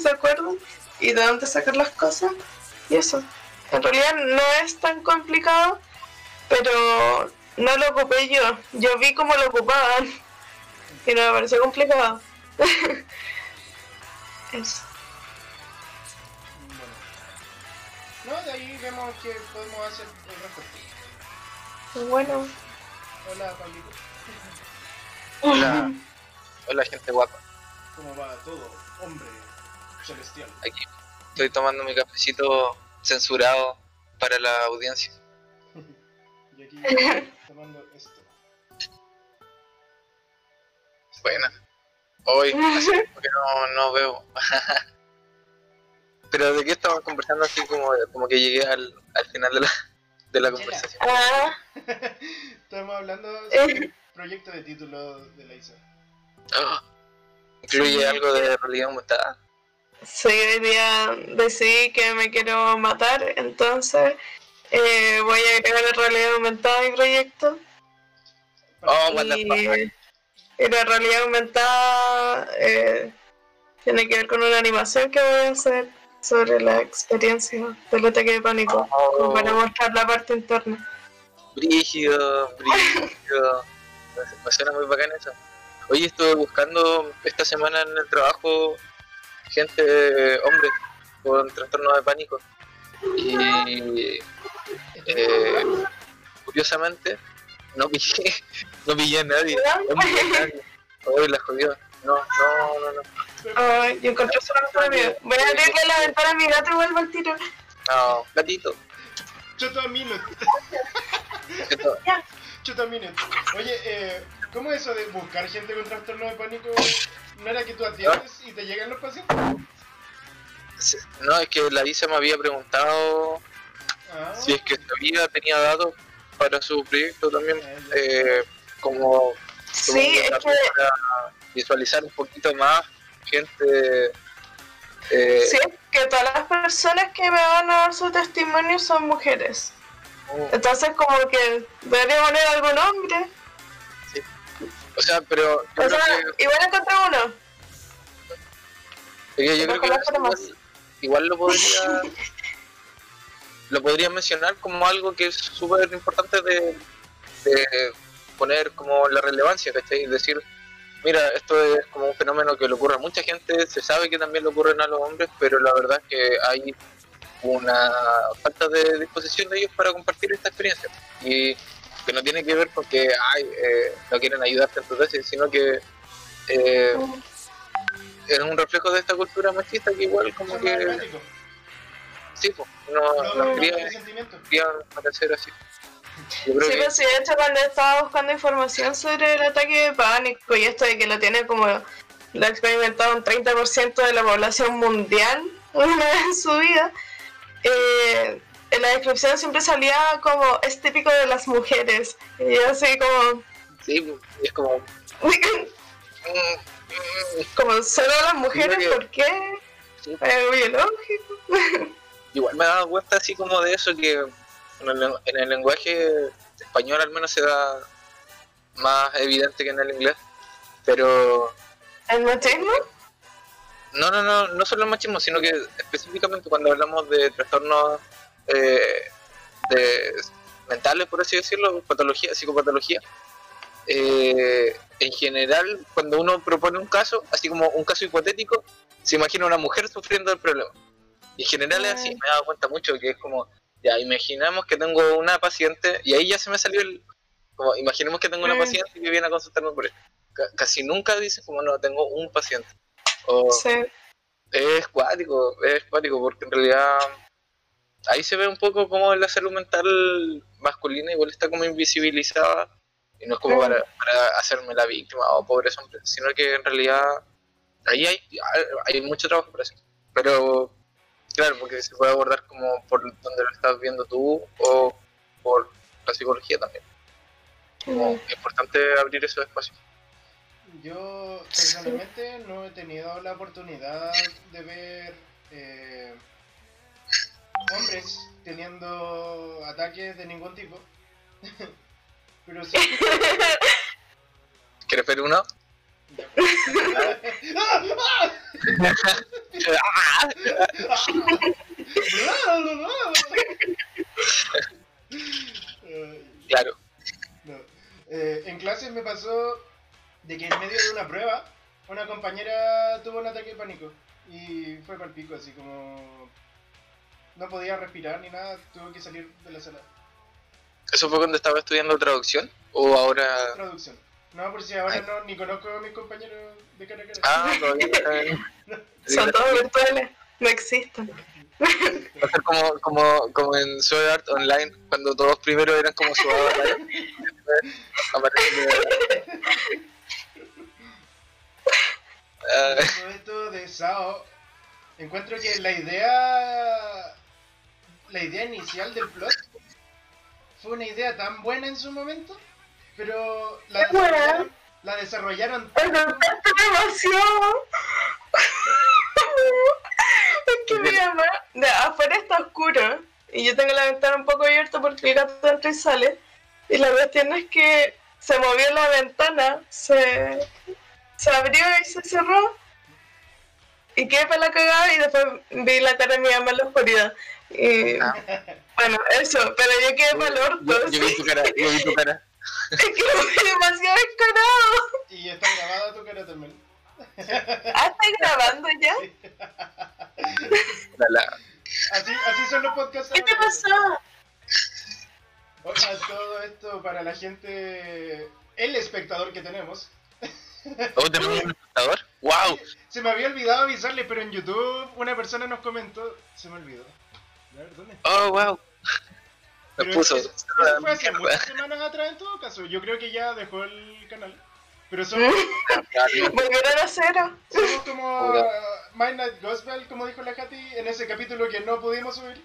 se acuerdan y de dónde sacar las cosas. Y eso. En realidad no es tan complicado, pero no lo ocupé yo. Yo vi cómo lo ocupaban y no me pareció complicado. eso. Bueno. No, de ahí vemos que podemos hacer el resto. Bueno. Hola, Pablito. Hola, hola gente guapa. ¿Cómo va todo, hombre celestial? Aquí estoy tomando mi cafecito censurado para la audiencia. Y aquí tomando esto. Buena. Hoy hace tiempo que no, no veo. Pero de qué estamos conversando así como, como que llegué al, al final de la, de la conversación. Ah, Estamos hablando sobre el proyecto de título de la ISA. Ah, Incluye algo de realidad aumentada. Sí, hoy día decidí que me quiero matar, entonces eh, voy a agregar la realidad aumentada a mi proyecto. Oh, what y, y la realidad aumentada eh, tiene que ver con una animación que voy a hacer sobre la experiencia del ataque de pánico, como para mostrar la parte interna. Brígido, brígido. Me- Me suena muy bacán eso. Oye, estuve buscando esta semana en el trabajo gente, eh, hombres, con trastorno de pánico. Y eh, curiosamente, no pillé, no pillé a nadie. No pillé a nadie. Hoy la jodió. No, no, no, no. Ay, yo encontré solo para mí. Voy a abrirle la ventana a mi gato y vuelvo al tiro. No, gatito. Minute. Esto- Chota Minute. Oye, eh, ¿cómo es eso de buscar gente con trastorno de pánico? ¿No era que tú atiendes y te llegan los pacientes? No, es que la Isa me había preguntado Ah, si es que sabía, tenía datos para su proyecto también, ah, eh, como, Sí, como es que para visualizar un poquito más gente. eh, Sí, es que todas las personas que me van a dar su testimonio son mujeres. Entonces como que debería poner algún hombre. O sea, pero O sea, que, igual encontré uno. que yo creo que igual, igual lo podría lo podría mencionar como algo que es súper importante de, de poner como la relevancia, ¿cachai? Y decir, mira, esto es como un fenómeno que le ocurre a mucha gente, se sabe que también le ocurren a los hombres, pero la verdad es que hay una falta de disposición de ellos para compartir esta experiencia. Y que no tiene que ver con que ay, eh, no quieren ayudarte en tu tesis, sino que eh, es un reflejo de esta cultura machista que igual como que sí, pues, no, No, no no, quería, tienen sentimientos. quería parecer así. Yo creo Sí, que pues sí, de hecho cuando estaba buscando información sobre el ataque de pánico y esto de que lo tiene como lo ha experimentado un 30% de la población mundial una vez en su vida, eh, en la descripción siempre salía como es típico de las mujeres. Y yo así como, sí, es como como solo las mujeres, que- ¿por qué? sí, Es biológico. igual me he dado cuenta así como de eso que en el, en el lenguaje español al menos se da más evidente que en el inglés pero ¿El machismo? no no no no solo el machismo sino que específicamente cuando hablamos de trastornos eh, de mentales por así decirlo patología psicopatología. Eh, en general cuando uno propone un caso así como un caso hipotético se imagina una mujer sufriendo el problema. Y en general es así me he dado cuenta mucho que es como ya imaginemos que tengo una paciente y ahí ya se me salió el como imaginemos que tengo una paciente que viene a consultarme por Ca- casi nunca dicen como no tengo un paciente. O Sí. es cuático es cuático porque en realidad ahí se ve un poco como la salud mental masculina igual está como invisibilizada y no es como para, para hacerme la víctima o pobres hombres sino que en realidad ahí hay, hay mucho trabajo para hacer. Pero claro porque se puede abordar como por donde lo estás viendo tú o por la psicología también. Como es importante abrir esos espacios. Yo personalmente no he tenido la oportunidad de ver eh, hombres teniendo ataques de ningún tipo. Pero sí. ¿quieres ver uno? Claro. no. Eh, en clases me pasó de que en medio de una prueba una compañera tuvo un ataque de pánico y fue para el pico, así como no podía respirar ni nada, tuvo que salir de la sala. ¿Eso fue cuando estaba estudiando traducción? ¿O ahora.? Traducción. No, por si ahora no, ni conozco a mis compañeros de cara a cara. Ah, todavía no. Son todos virtuales, no existen. Va a ser como, como, como en Sword Art Online, cuando todos primero eran como su avatar. Ah, Todo esto de Sao, encuentro que la idea, la idea inicial del plot fue una idea tan buena en su momento, pero la desarrollaron, la desarrollaron ¡Me contaste demasiado! es que mi mamá, afuera está oscuro y yo tengo la ventana un poco abierta porque el gato entra y sale. Y la cuestión es que se movió la ventana, se, se abrió y se cerró. Y quedé para la cagada y después vi la cara de mi mamá en la oscuridad. Y Ah. bueno, eso, pero yo quedé el orto. yo, yo vi tu cara, yo vi tu cara. Es que fue demasiado descarado. y está grabada tu cara también. Ah, ¿estás grabando ya? La- Así, así son los podcasts. ¿Qué te pasó? Oiga, todo esto para la gente, el espectador que tenemos. ¿Oh, tenemos un espectador? ¡Wow! Se me había olvidado avisarle, pero en YouTube una persona nos comentó. Se me olvidó. A ver, ¿dónde? ¡Oh, wow! Me Pero puso. eso, eso fue hace muchas semanas atrás en todo caso. Yo creo que ya dejó el canal. Pero somos, Volvieron a cero. somos como uh, Midnight Gospel, como dijo la Katy, en ese capítulo que no pudimos subir.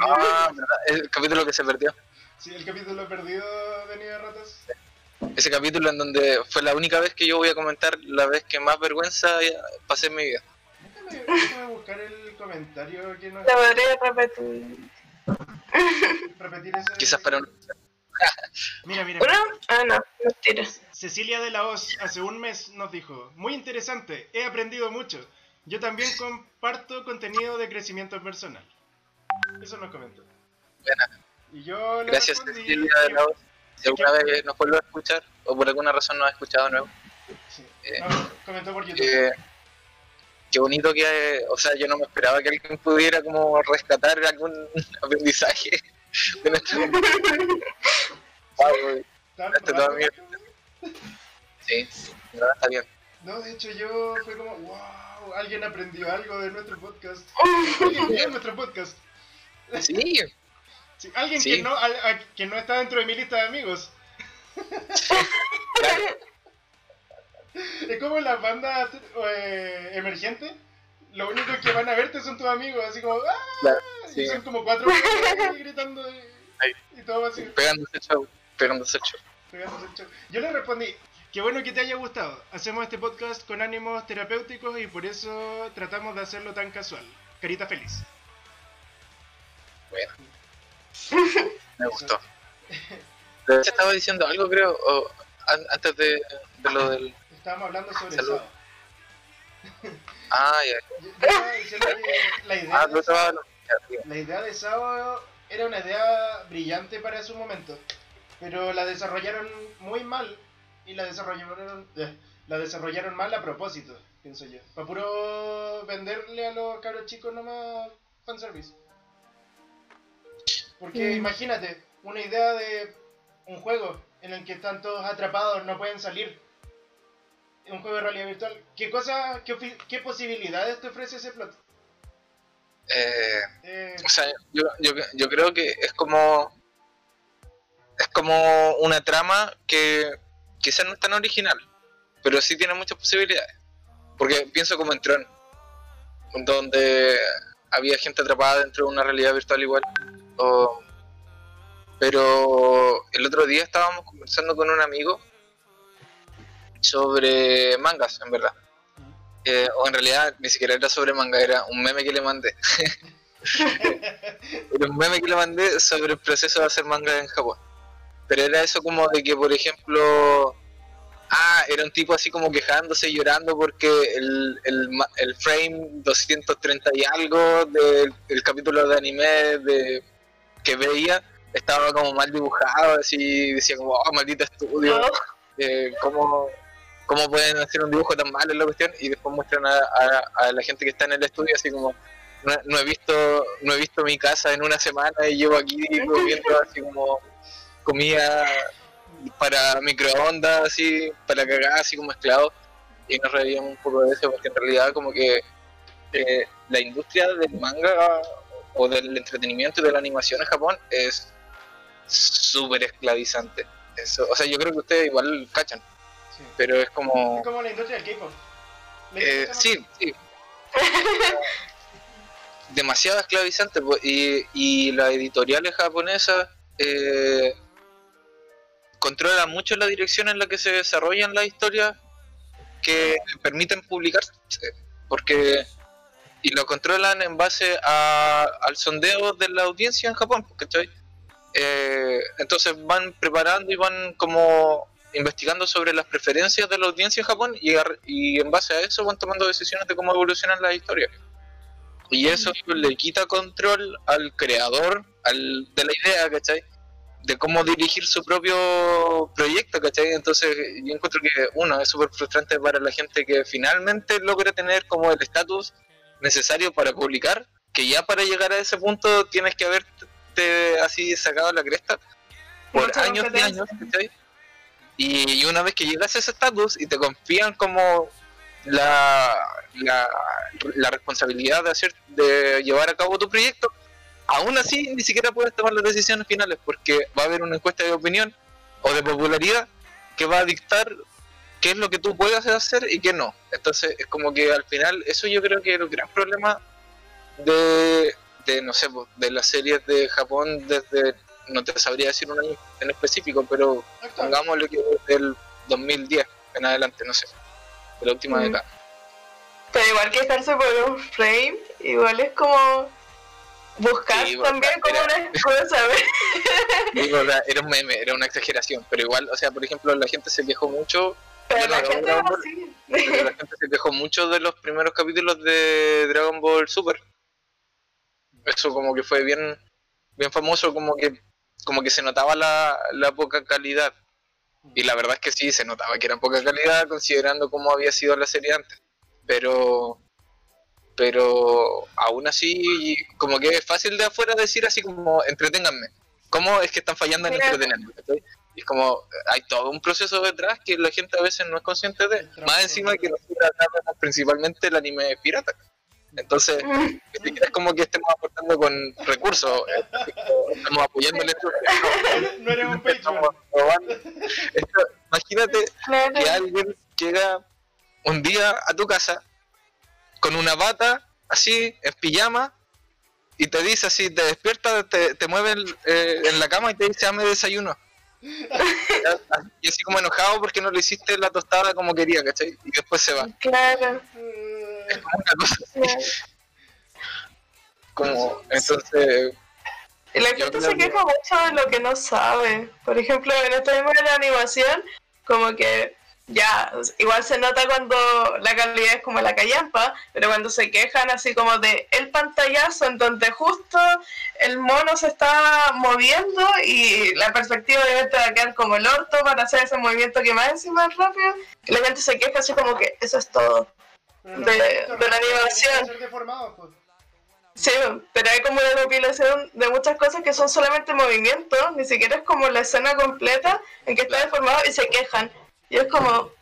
Ah, verdad, el capítulo que se perdió. sí, el capítulo perdido de Nieve de Ratas. Ese capítulo en donde fue la única vez que yo voy a comentar la vez que más vergüenza pasé en mi vida. Déjame, déjame buscar el comentario que nos Te podría repetir. repetir ese. Quizás para un... Mira, mira. ¿Uno? Ah, no, mentira. Cecilia de la Hoz hace un mes nos dijo, muy interesante, he aprendido mucho. Yo también comparto contenido de crecimiento personal. Eso nos comentó. Buena. Y yo le Gracias, respondí Cecilia de la Voz. Si alguna vez nos vuelve a escuchar, o por alguna razón nos ha escuchado de nuevo, sí, Eh, no, comentó por YouTube. que qué bonito que, o sea, yo no me esperaba que alguien pudiera como rescatar algún aprendizaje de nuestro... Wow, este todo mío. sí, no, está bien. No, de hecho yo fue como, wow, alguien aprendió algo de nuestro podcast. Alguien vio nuestro podcast. Sí, Sí, alguien Sí. Que, no, al- a- que no está dentro de mi lista de amigos. claro. Es como las bandas eh, emergentes. Lo único que van a verte son tus amigos, así como, ¡ah! claro, Y son como cuatro gritando y, todo así. Pegándose el show, pegándose el show. pegándose el show. Yo le respondí, qué bueno que te haya gustado. Hacemos este podcast con ánimos terapéuticos y por eso tratamos de hacerlo tan casual. Carita feliz. Bueno, me gustó. Hecho, estaba diciendo algo, creo, o an- antes de, de lo del... Estábamos hablando sobre Salud. Sao. Ah, ya. Yo, yo estaba diciendo que la idea, Ah, de la idea de Sao era una idea brillante para su momento, pero la desarrollaron muy mal y la desarrollaron, eh, la desarrollaron mal a propósito, pienso yo. Para puro venderle a los cabros chicos nomás fanservice. Porque Mm. imagínate, una idea de un juego en el que están todos atrapados, no pueden salir. Un juego de realidad virtual. ¿Qué cosa, qué, qué posibilidades te ofrece ese plot? Eh, Eh, o sea, yo, yo, yo creo que es como... Es como una trama que quizás no es tan original, pero sí tiene muchas posibilidades. Porque pienso como en Tron, donde había gente atrapada dentro de una realidad virtual igual. o- pero el otro día estábamos conversando con un amigo sobre mangas, en verdad. Eh, o en realidad ni siquiera era sobre manga, era un meme que le mandé. era un meme que le mandé sobre el proceso de hacer manga en Japón. Pero era eso como de que, por ejemplo, ah, era un tipo así como quejándose y llorando porque el, el, el frame 230 y algo del el capítulo de anime de, que veía estaba como mal dibujado, así decía como, oh, maldito estudio, No. eh, ¿cómo, ¿cómo pueden hacer un dibujo tan malo en la cuestión? Y después muestran a, la gente que está en el estudio así como, no, no he visto no he visto mi casa en una semana y llevo aquí comiendo así como comida para microondas, así, para cagar, así como esclavos. Y nos reíamos un poco de eso, porque en realidad como que eh, la industria del manga o del entretenimiento y de la animación en Japón es súper esclavizante. Eso, o sea, yo creo que ustedes igual cachan, Sí. pero es como... Es como la industria del K-pop. Eh, sí, sí. Demasiado esclavizante. Y, y las editoriales japonesas eh, controlan mucho la dirección en la que se desarrollan las historias que permiten publicarse. Porque. Y lo controlan en base a- al sondeo de la audiencia en Japón, ¿cachai? Eh, entonces van preparando y van como investigando sobre las preferencias de la audiencia en Japón y, en base a eso van tomando decisiones de cómo evolucionan las historias. Y eso le quita control al creador al, de la idea, ¿cachai? De cómo dirigir su propio proyecto, ¿cachai? Entonces yo encuentro que uno es súper frustrante para la gente que finalmente logra tener como el estatus necesario para publicar, que ya para llegar a ese punto tienes que haberte así sacado la cresta por años y años, ¿cachai? Y, una vez que llegas a ese estatus y te confían como la, la, responsabilidad de hacer de llevar a cabo tu proyecto, aún así ni siquiera puedes tomar las decisiones finales porque va a haber una encuesta de opinión o de popularidad que va a dictar qué es lo que tú puedes hacer y qué no. Entonces es como que al final eso yo creo que es el gran problema de, de no sé, pues, de las series de Japón desde, no te sabría decir un año en específico, pero pongámosle que desde el 2010 en adelante, no sé, de la última Mm. década. Pero igual quejarse por un frame, igual es como buscar Sí, también como era- una ¿ves? Digo, era un meme, era una exageración, pero igual, o sea, por ejemplo, la gente se quejó mucho, Pero la gente Dragon Ball- así. pero la gente se quejó mucho de los primeros capítulos de Dragon Ball Super. Eso como que fue bien, bien famoso, como que, como que se notaba la, la poca calidad. Y la verdad es que sí, se notaba que era poca calidad considerando cómo había sido la serie antes. Pero, pero aún así, como que es fácil de afuera decir así como, entreténganme. ¿Cómo es que están fallando en entretenerme? es como, hay todo un proceso detrás que la gente a veces no es consciente de. Más encima que nosotros principalmente el anime pirata. Entonces, Mm. ni siquiera es como que estemos aportando con recursos, eh, estamos apoyando la industria. No, No eres un Patreon. imagínate Claro. que alguien llega un día a tu casa con una bata así, en pijama, y te dice así, te despierta, te, te mueve el- eh, en la cama y te dice, dame desayuno. y así como enojado porque no le hiciste la tostada como quería, ¿cachai? Y después se va. Claro. Como una cosa así, claro. como, entonces, Y la gente se que- queja mucho de lo que no sabe. Por ejemplo, en esto mismo de la animación, como que ya, igual se nota cuando la calidad es como la callampa, pero cuando se quejan así como de el pantallazo en donde justo el mono se está moviendo y la perspectiva obviamente va a quedar como el orto para hacer ese movimiento que más encima es rápido, y la gente se queja así como que eso es todo. De- la animación. ser pues. Sí, pero hay como una compilación de muchas cosas que son solamente movimientos, ni siquiera es como la escena completa en que está deformado y se quejan. Y es como,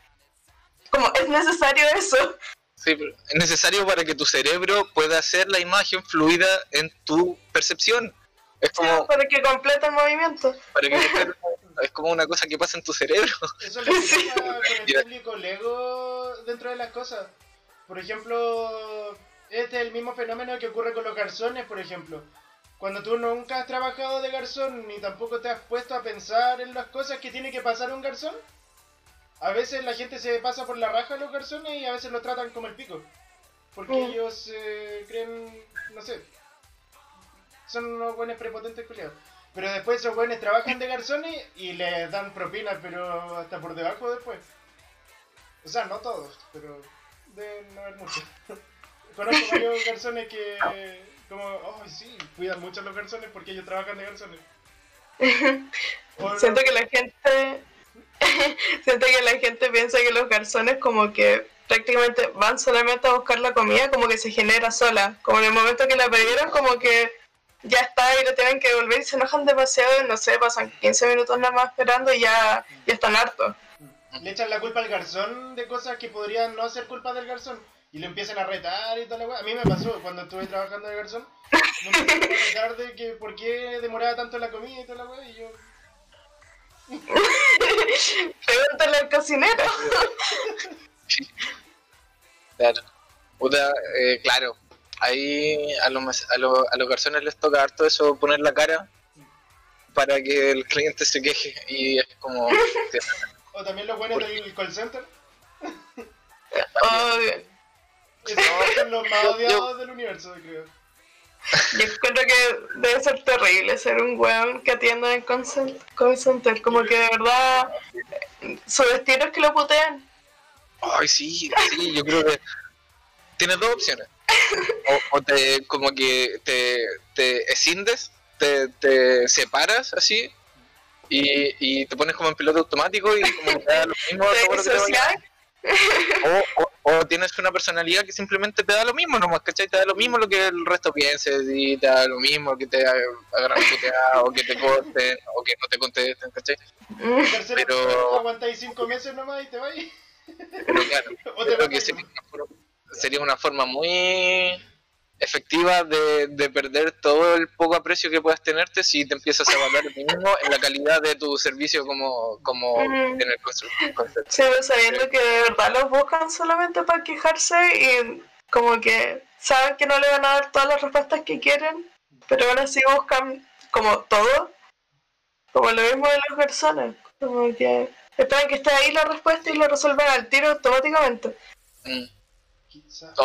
como es necesario eso. sí, pero es necesario para que tu cerebro pueda hacer la imagen fluida en tu percepción. Es como, para que complete el movimiento. para que es como una cosa que pasa en tu cerebro. Eso es lo que Sí. pasa con el público Lego dentro de las cosas. Por ejemplo, este es el mismo fenómeno que ocurre con los garzones, por ejemplo. Cuando tú nunca has trabajado de garzón ni tampoco te has puesto a pensar en las cosas que tiene que pasar un garzón, a veces la gente se pasa por la raja a los garzones y a veces los tratan como el pico. Porque Mm. ellos eh, creen, no sé, son unos buenos prepotentes culiados. Pero después esos buenos trabajan de garzones y les dan propinas, pero hasta por debajo después. O sea, no todos, pero deben haber muchos. Conozco varios garzones que, como, oh sí, cuidan mucho a los garzones porque ellos trabajan de garzones. Siento no- que la gente. Siento que la gente piensa que los garzones, como que prácticamente van solamente a buscar la comida, como que se genera sola. Como en el momento que la pidieron, como que ya está y lo tienen que devolver y se enojan demasiado. Y no sé, pasan 15 minutos nada más esperando y ya, ya están hartos. Le echan la culpa al garzón de cosas que podrían no ser culpa del garzón y le empiezan a retar y toda la weá. A mí me pasó cuando estuve trabajando de garzón. Me empezaron a retar de que por qué demoraba tanto la comida y toda la weá y yo. Pregúntale al cocinero. Claro. Puta, eh, claro. Ahí a los, a, los, a los garzones les toca harto eso, poner la cara para que el cliente se queje. Y es como. O también los buenos del call center. Oh, Esos son los más odiados del universo, creo. yo encuentro que debe ser terrible ser un weón que atienda en call center. Como que de verdad su destino es que lo putean. Ay, sí, sí, yo creo que tienes dos opciones. O, o te, como que te, te escindes, te, te separas así y, y te pones como en piloto automático y como que te da lo mismo todo lo que te vaya- o, o, o tienes una personalidad que simplemente te da lo mismo nomás, ¿cachai? Te da lo mismo lo que el resto piense y te da lo mismo que te agarran o que te corten o que no te contesten, ¿cachai? Tercero, Pero- aguantáis cinco meses nomás y te vas. Pero claro, creo que sería una, forma, sería una forma muy efectiva de, de perder todo el poco aprecio que puedas tenerte si te empiezas a evaluar a ti mismo en la calidad de tu servicio como, como Ujú. en el concepto. Sí, pero sabiendo que de verdad los buscan solamente para quejarse y como que saben que no le van a dar todas las respuestas que quieren, pero aún así buscan como todo, como lo mismo de las personas, como que esperan que esté ahí la respuesta y lo resuelvan al tiro automáticamente. Mm,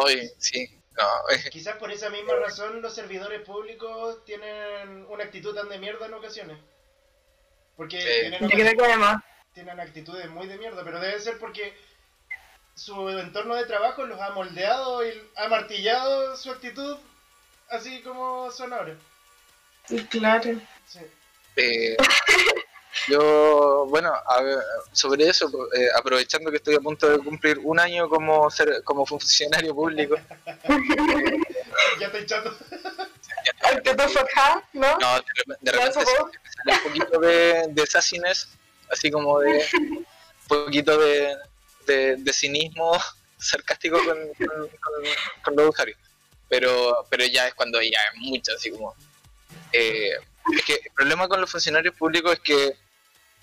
Ay, sí, no, quizás por esa misma razón los servidores públicos tienen una actitud tan de mierda en ocasiones. Porque Sí. tienen, además, tienen actitudes muy de mierda, pero debe ser porque su entorno de trabajo los ha moldeado y ha martillado su actitud así como son ahora. claro. Sí. Eh, yo, bueno, a ver, sobre eso, eh, aprovechando que estoy a punto de cumplir un año como ser, como funcionario público, Ya estoy chato. Actitud forjada, ¿no? no, de repente, de ¿Ya repente un poquito de, de sassiness, así como de un poquito de, de, de cinismo sarcástico con, con, con- con los usuarios. Pero, pero ya es cuando ya es mucho, así como... eh, es que el problema con los funcionarios públicos es que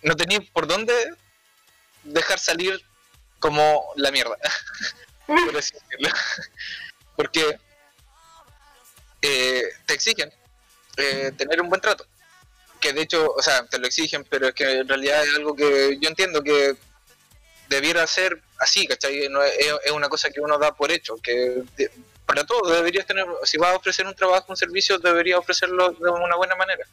no tenéis por dónde dejar salir como la mierda, por así decirlo. Porque eh, te exigen eh, tener un buen trato. Que de hecho, o sea, te lo exigen, pero es que en realidad es algo que yo entiendo que debiera ser así, ¿cachai? No es, es una cosa que uno da por hecho, que para todo deberías tener, si vas a ofrecer un trabajo, un servicio, deberías ofrecerlo de una buena manera.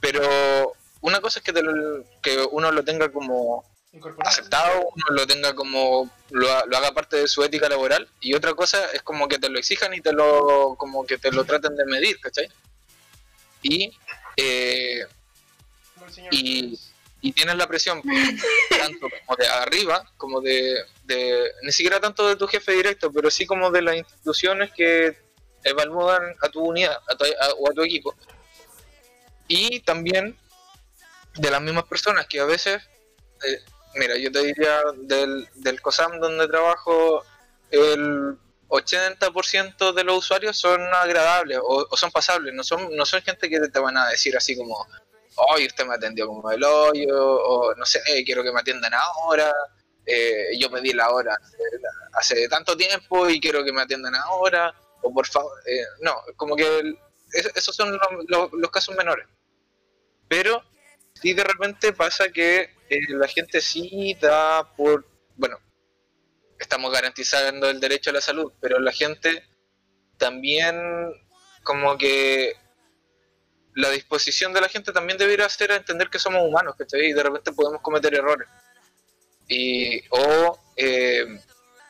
Pero una cosa es que, te lo- que uno lo tenga como aceptado, uno lo tenga como, lo, lo haga parte de su ética laboral, y otra cosa es como que te lo exijan y te lo, como que te lo traten de medir, ¿cachai? Y, eh, y- y tienes la presión tanto como de arriba, como de, ni siquiera tanto de tu jefe directo, pero sí como de las instituciones que evalúan a tu unidad a tu- a- o a tu equipo. Y también de las mismas personas que a veces, eh, mira, yo te diría del, del COSAM donde trabajo, el 80% de los usuarios son agradables o, son pasables, no son, no son gente que te van a decir así como, hoy usted me atendió como el hoyo, o no sé, quiero que me atiendan ahora, eh, yo pedí la hora hace, tanto tiempo y quiero que me atiendan ahora, o por favor, eh, no, como que el- es- esos son los, los- casos menores. Pero sí de repente pasa que eh, la gente sí da por, bueno, estamos garantizando el derecho a la salud, pero la gente también como que la disposición de la gente también debería ser a entender que somos humanos, ¿cachai? Y de repente podemos cometer errores. Y, o eh,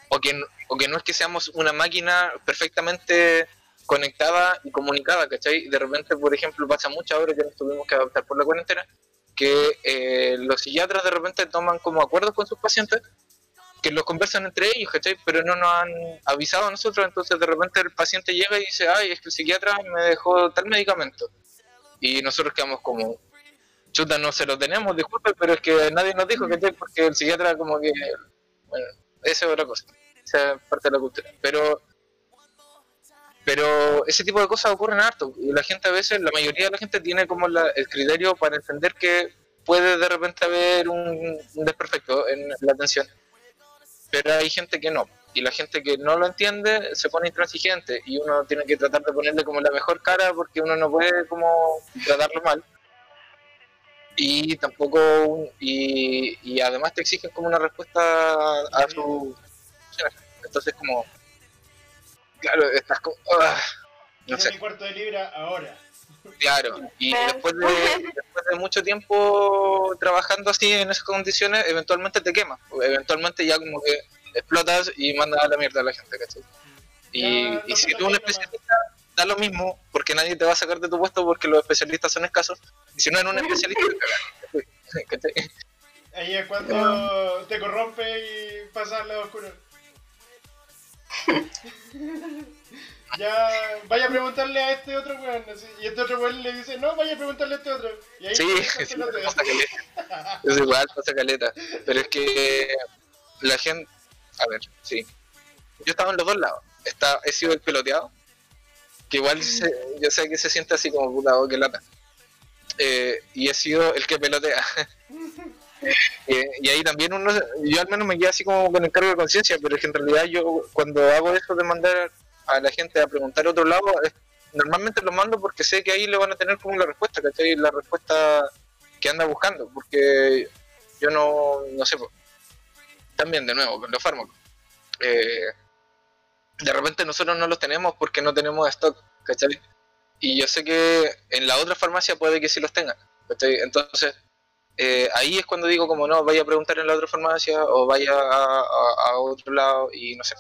o, que, o que no es que seamos una máquina perfectamente conectada y comunicada, ¿cachai? De repente, por ejemplo, pasa mucho ahora que nos tuvimos que adaptar por la cuarentena, que eh, los psiquiatras de repente toman como acuerdos con sus pacientes, que los conversan entre ellos, ¿cachai? Pero no nos han avisado a nosotros, entonces de repente el paciente llega y dice, ay, es que el psiquiatra me dejó tal medicamento. Y nosotros quedamos como, chuta, no se lo tenemos, disculpe, pero es que nadie nos dijo, ¿cachai? Porque el psiquiatra como que, bueno, esa es otra cosa, esa es parte de la cultura. Pero pero ese tipo de cosas ocurren harto y la gente a veces, la mayoría de la gente tiene como la, el criterio para entender que puede de repente haber un, desperfecto en la atención. Pero hay gente que no. Y la gente que no lo entiende se pone intransigente y uno tiene que tratar de ponerle como la mejor cara porque uno no puede como tratarlo mal. Y tampoco, y, y además te exigen como una respuesta a su... Entonces como claro, estás como... Ah, no sé. mi cuarto de libra ahora. Claro, y después de, después de mucho tiempo trabajando así en esas condiciones, eventualmente te quemas. Eventualmente ya como que explotas y mandas a la mierda a la gente, ¿cachai? Y, y si tú un especialista, da lo mismo, porque nadie te va a sacar de tu puesto porque los especialistas son escasos. Y si no eres un especialista, te Ahí es cuando te corrompe y pasa al lado oscuro. ya, vaya a preguntarle a este otro weón. Y este otro weón le dice, no, vaya a preguntarle a este otro. Y ahí sí, sí pasa caleta. es igual, pasa caleta. Pero es que la gente. A ver, sí. Yo estaba en los dos lados. Está, he sido el peloteado. Que igual yo sé que se siente así como puta oh, que lata. Eh, y he sido el que pelotea. y ahí también uno, yo al menos me quedo así como con el cargo de conciencia, pero es que en realidad yo cuando hago eso de mandar a la gente a preguntar a otro lado, normalmente lo mando porque sé que ahí le van a tener como la respuesta, ¿cachai? La respuesta que anda buscando, porque yo no, no sé, también de nuevo, con los fármacos. Eh, de repente nosotros no los tenemos porque no tenemos stock, ¿cachai? Y yo sé que en la otra farmacia puede que sí los tengan, ¿cachai? Entonces, eh, ahí es cuando digo como no, vaya a preguntar en la otra farmacia o vaya a, otro lado y no sé.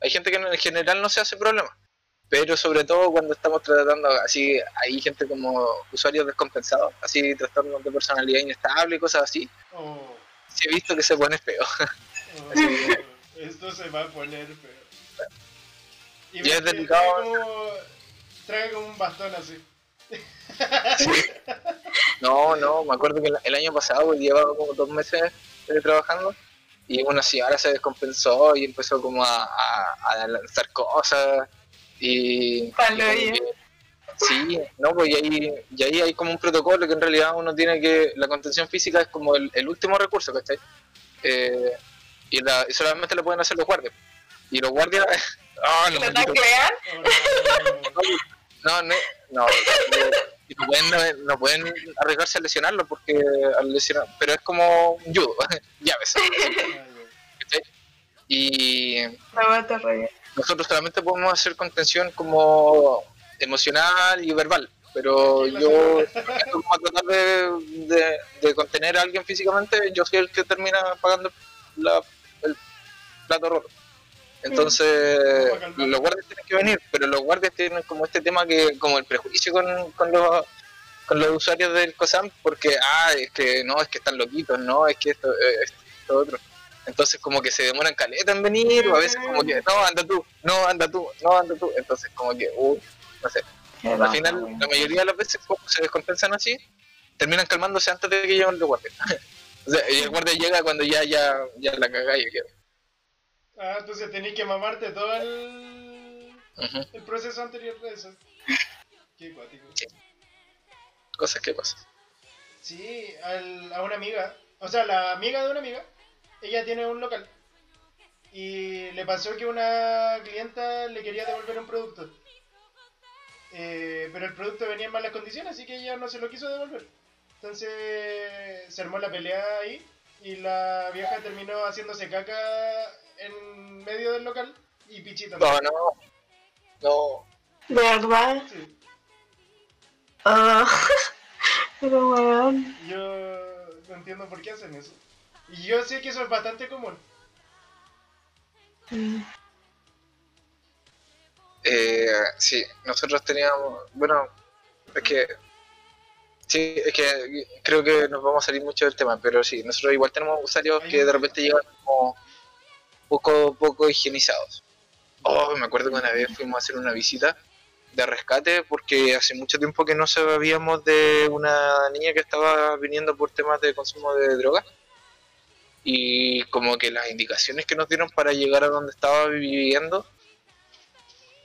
Hay gente que en general no se hace problema, pero sobre todo cuando estamos tratando así, hay gente como usuarios descompensados, así trastornos de personalidad inestable y cosas así. Oh. Sí he visto que se pone feo. Oh, esto se va a poner feo. Y, es delicado. trae como un bastón así. No, no, me acuerdo que el año pasado pues, llevaba como dos meses eh, trabajando y una señora se descompensó y empezó como a, lanzar cosas y... sí, no, pues y ahí, y ahí hay como un protocolo que en realidad uno tiene que, la contención física es como el, último recurso, ¿cachai? Eh, y, la, y solamente lo pueden hacer los guardias. Y los guardias... Oh, no, no, no, no, no, pueden, no pueden arriesgarse a lesionarlo porque al lesionar, pero es como un judo, llaves. y nosotros solamente podemos hacer contención como emocional y verbal, pero yo como a tratar de, de, contener a alguien físicamente, yo soy el que termina pagando la, el plato roto. Entonces, los guardias tienen que venir, pero los guardias tienen como este tema que, como el prejuicio con, con los con los usuarios del COSAM, porque, ah, es que no, es que están loquitos, no, es que esto, eh, esto, otro. Entonces, como que se demoran caleta en venir, o a veces, como que, no, anda tú, no, anda tú, no, anda tú. Entonces, como que, uh, no sé. Al final, la mayoría de las veces, como se descompensan así, terminan calmándose antes de que lleguen los guardias. o sea, y el guardia llega cuando ya, ya, ya la cagáis. Ah, entonces tenéis que mamarte todo el, el proceso anterior de eso. Qué cuático. Cosas que pasan. Sí, a una amiga, o sea, la amiga de una amiga, ella tiene un local. Y le pasó que una clienta le quería devolver un producto. Eh, pero el producto venía en malas condiciones, así que ella no se lo quiso devolver. Entonces se armó la pelea ahí y la vieja terminó haciéndose caca en medio del local y Pichito. No, no. No. ¿De verdad? Sí. Ah. Pero weón. Yo no entiendo por qué hacen eso. Y yo sé que eso es bastante común. Mm. Eh, sí, nosotros teníamos, bueno, es que, sí, es que creo que nos vamos a salir mucho del tema, pero sí, nosotros igual tenemos usuarios que de repente llegan como poco, poco higienizados. Oh, me acuerdo que una vez fuimos a hacer una visita de rescate porque hace mucho tiempo que no sabíamos de una niña que estaba viniendo por temas de consumo de drogas y como que las indicaciones que nos dieron para llegar a donde estaba viviendo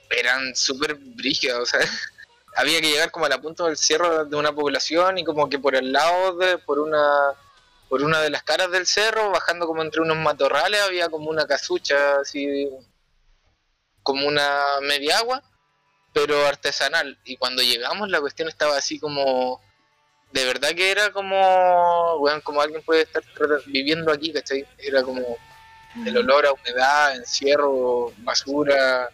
eran súper brígidas, o sea, había que llegar como a la punta del cierre de una población y como que por el lado de, por una por una de las caras del cerro, bajando como entre unos matorrales, había como una casucha así como una media agua, pero artesanal. Y cuando llegamos la cuestión estaba así como de verdad que era como, bueno, como alguien puede estar viviendo aquí, ¿cachai? Era como el olor a humedad, encierro, basura,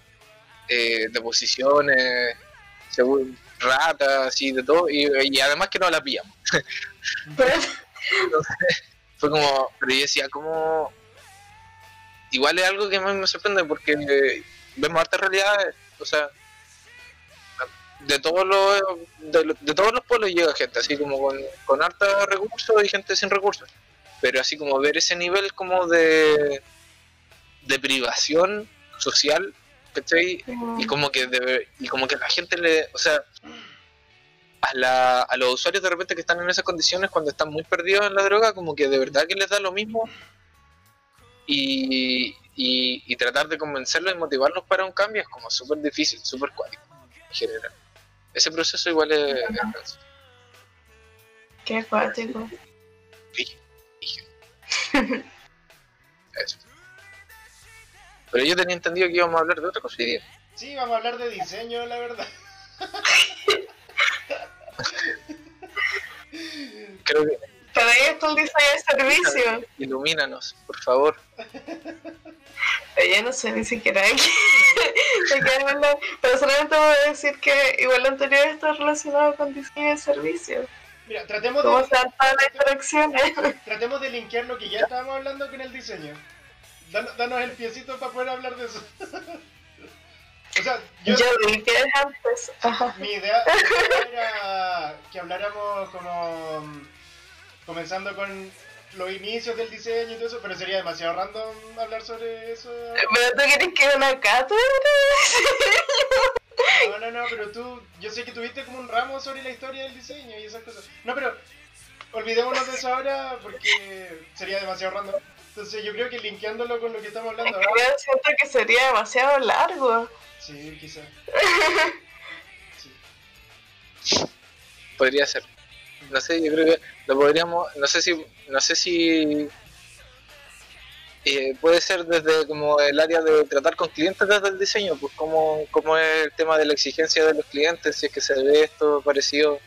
eh, deposiciones, según ratas y de todo, y, además que no la pillamos. Entonces, fue como, pero yo decía, como, igual es algo que más me sorprende porque vemos hartas realidades, o sea, de todos los de, todos los pueblos llega gente, así como con, con harta recursos y gente sin recursos. Pero así como ver ese nivel como de, de privación social ¿cachai? Y como que y como que la gente le, o sea, a, la, a los usuarios de repente que están en esas condiciones cuando están muy perdidos en la droga, como que de verdad que les da lo mismo y, y, tratar de convencerlos y motivarlos para un cambio es como súper difícil, súper cuático en general. Ese proceso igual es... Qué cuático. Eso. Pero yo tenía entendido que íbamos a hablar de otra cosa Sí, vamos a hablar de diseño, la verdad. Creo que... Para esto el diseño de servicio. Ilumínanos, por favor. Yo no sé ni siquiera de qué, hablar, pero solamente voy a decir que igual lo anterior está relacionado con diseño de servicio. Mira, tratemos ¿Cómo de... las interacciones? Tratemos de linkear lo que ya estábamos hablando con el diseño danos el piecito para poder hablar de eso. o sea, yo, yo vi que antes. Mi idea, era que habláramos como mm, comenzando con los inicios del diseño y todo eso, pero sería demasiado random hablar sobre eso. Pero tú quieres que una cátedra No, no, no, pero tú, yo sé que tuviste como un ramo sobre la historia del diseño y esas cosas. No, pero olvidémonos de eso ahora porque sería demasiado random. Entonces yo creo que linkeándolo con lo que estamos hablando ahora. Yo siento que sería demasiado largo. Sí, quizás. Sí. Podría ser. No sé, yo creo que lo podríamos, no sé si, no sé si eh, puede ser desde como el área de tratar con clientes desde el diseño, pues como, como es el tema de la exigencia de los clientes, si es que se ve esto parecido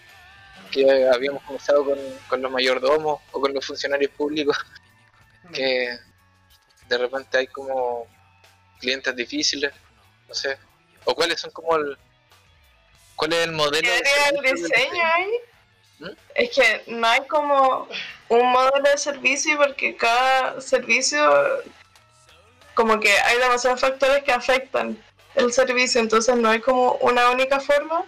que habíamos comenzado con, con los mayordomos o con los funcionarios públicos que de repente hay como clientes difíciles, no sé, o cuáles son como el, cuál es el modelo. ¿Qué el diseño ahí? ¿Mm? Es que no hay como un modelo de servicio porque cada servicio como que hay demasiados factores que afectan el servicio, entonces no hay como una única forma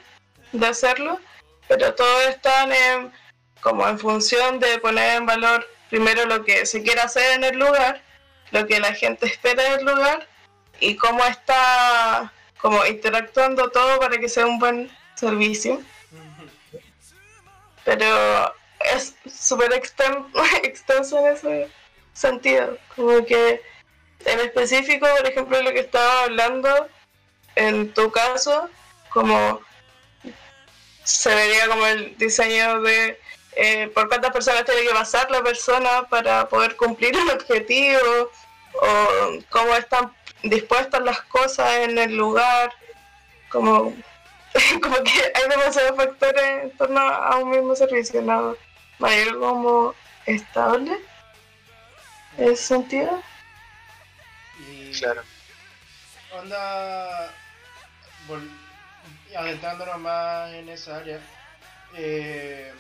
de hacerlo, pero todos están en, como en función de poner en valor primero lo que se quiere hacer en el lugar, lo que la gente espera en el lugar y cómo está como interactuando todo para que sea un buen servicio. Pero es súper extenso en ese sentido, como que en específico, por ejemplo, lo que estaba hablando, en tu caso, como se vería como el diseño de eh, por cuántas personas tiene que pasar la persona para poder cumplir el objetivo, o cómo están dispuestas las cosas en el lugar, como, como que hay demasiados factores en torno a un mismo servicio, ¿no? Mayor como estable, en ese sentido. Y claro. Onda, adentrándonos más en esa área, eh,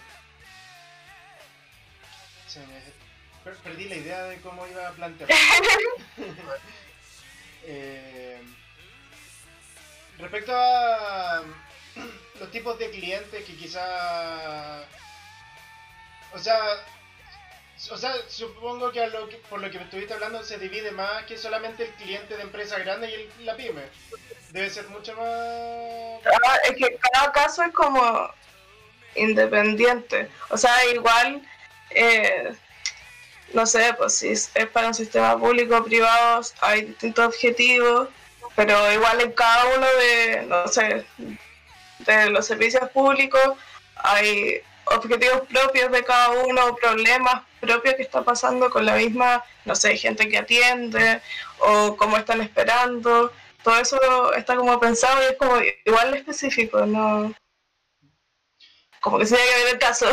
perdí la idea de cómo iba a plantear. Eh, respecto a los tipos de clientes que quizá... O sea, o sea, supongo que, a lo que, por lo que me estuviste hablando se divide más que solamente el cliente de empresa grande y el, la pyme. Debe ser mucho más... Ah, es que cada caso es como independiente. O sea, igual, eh, no sé, pues si es para un sistema público o privado hay distintos objetivos, pero igual en cada uno de, no sé, de los servicios públicos hay objetivos propios de cada uno, problemas propios que está pasando con la misma, no sé, gente que atiende o cómo están esperando. Todo eso está como pensado y es como igual específico, ¿no? Como que se que ver el caso.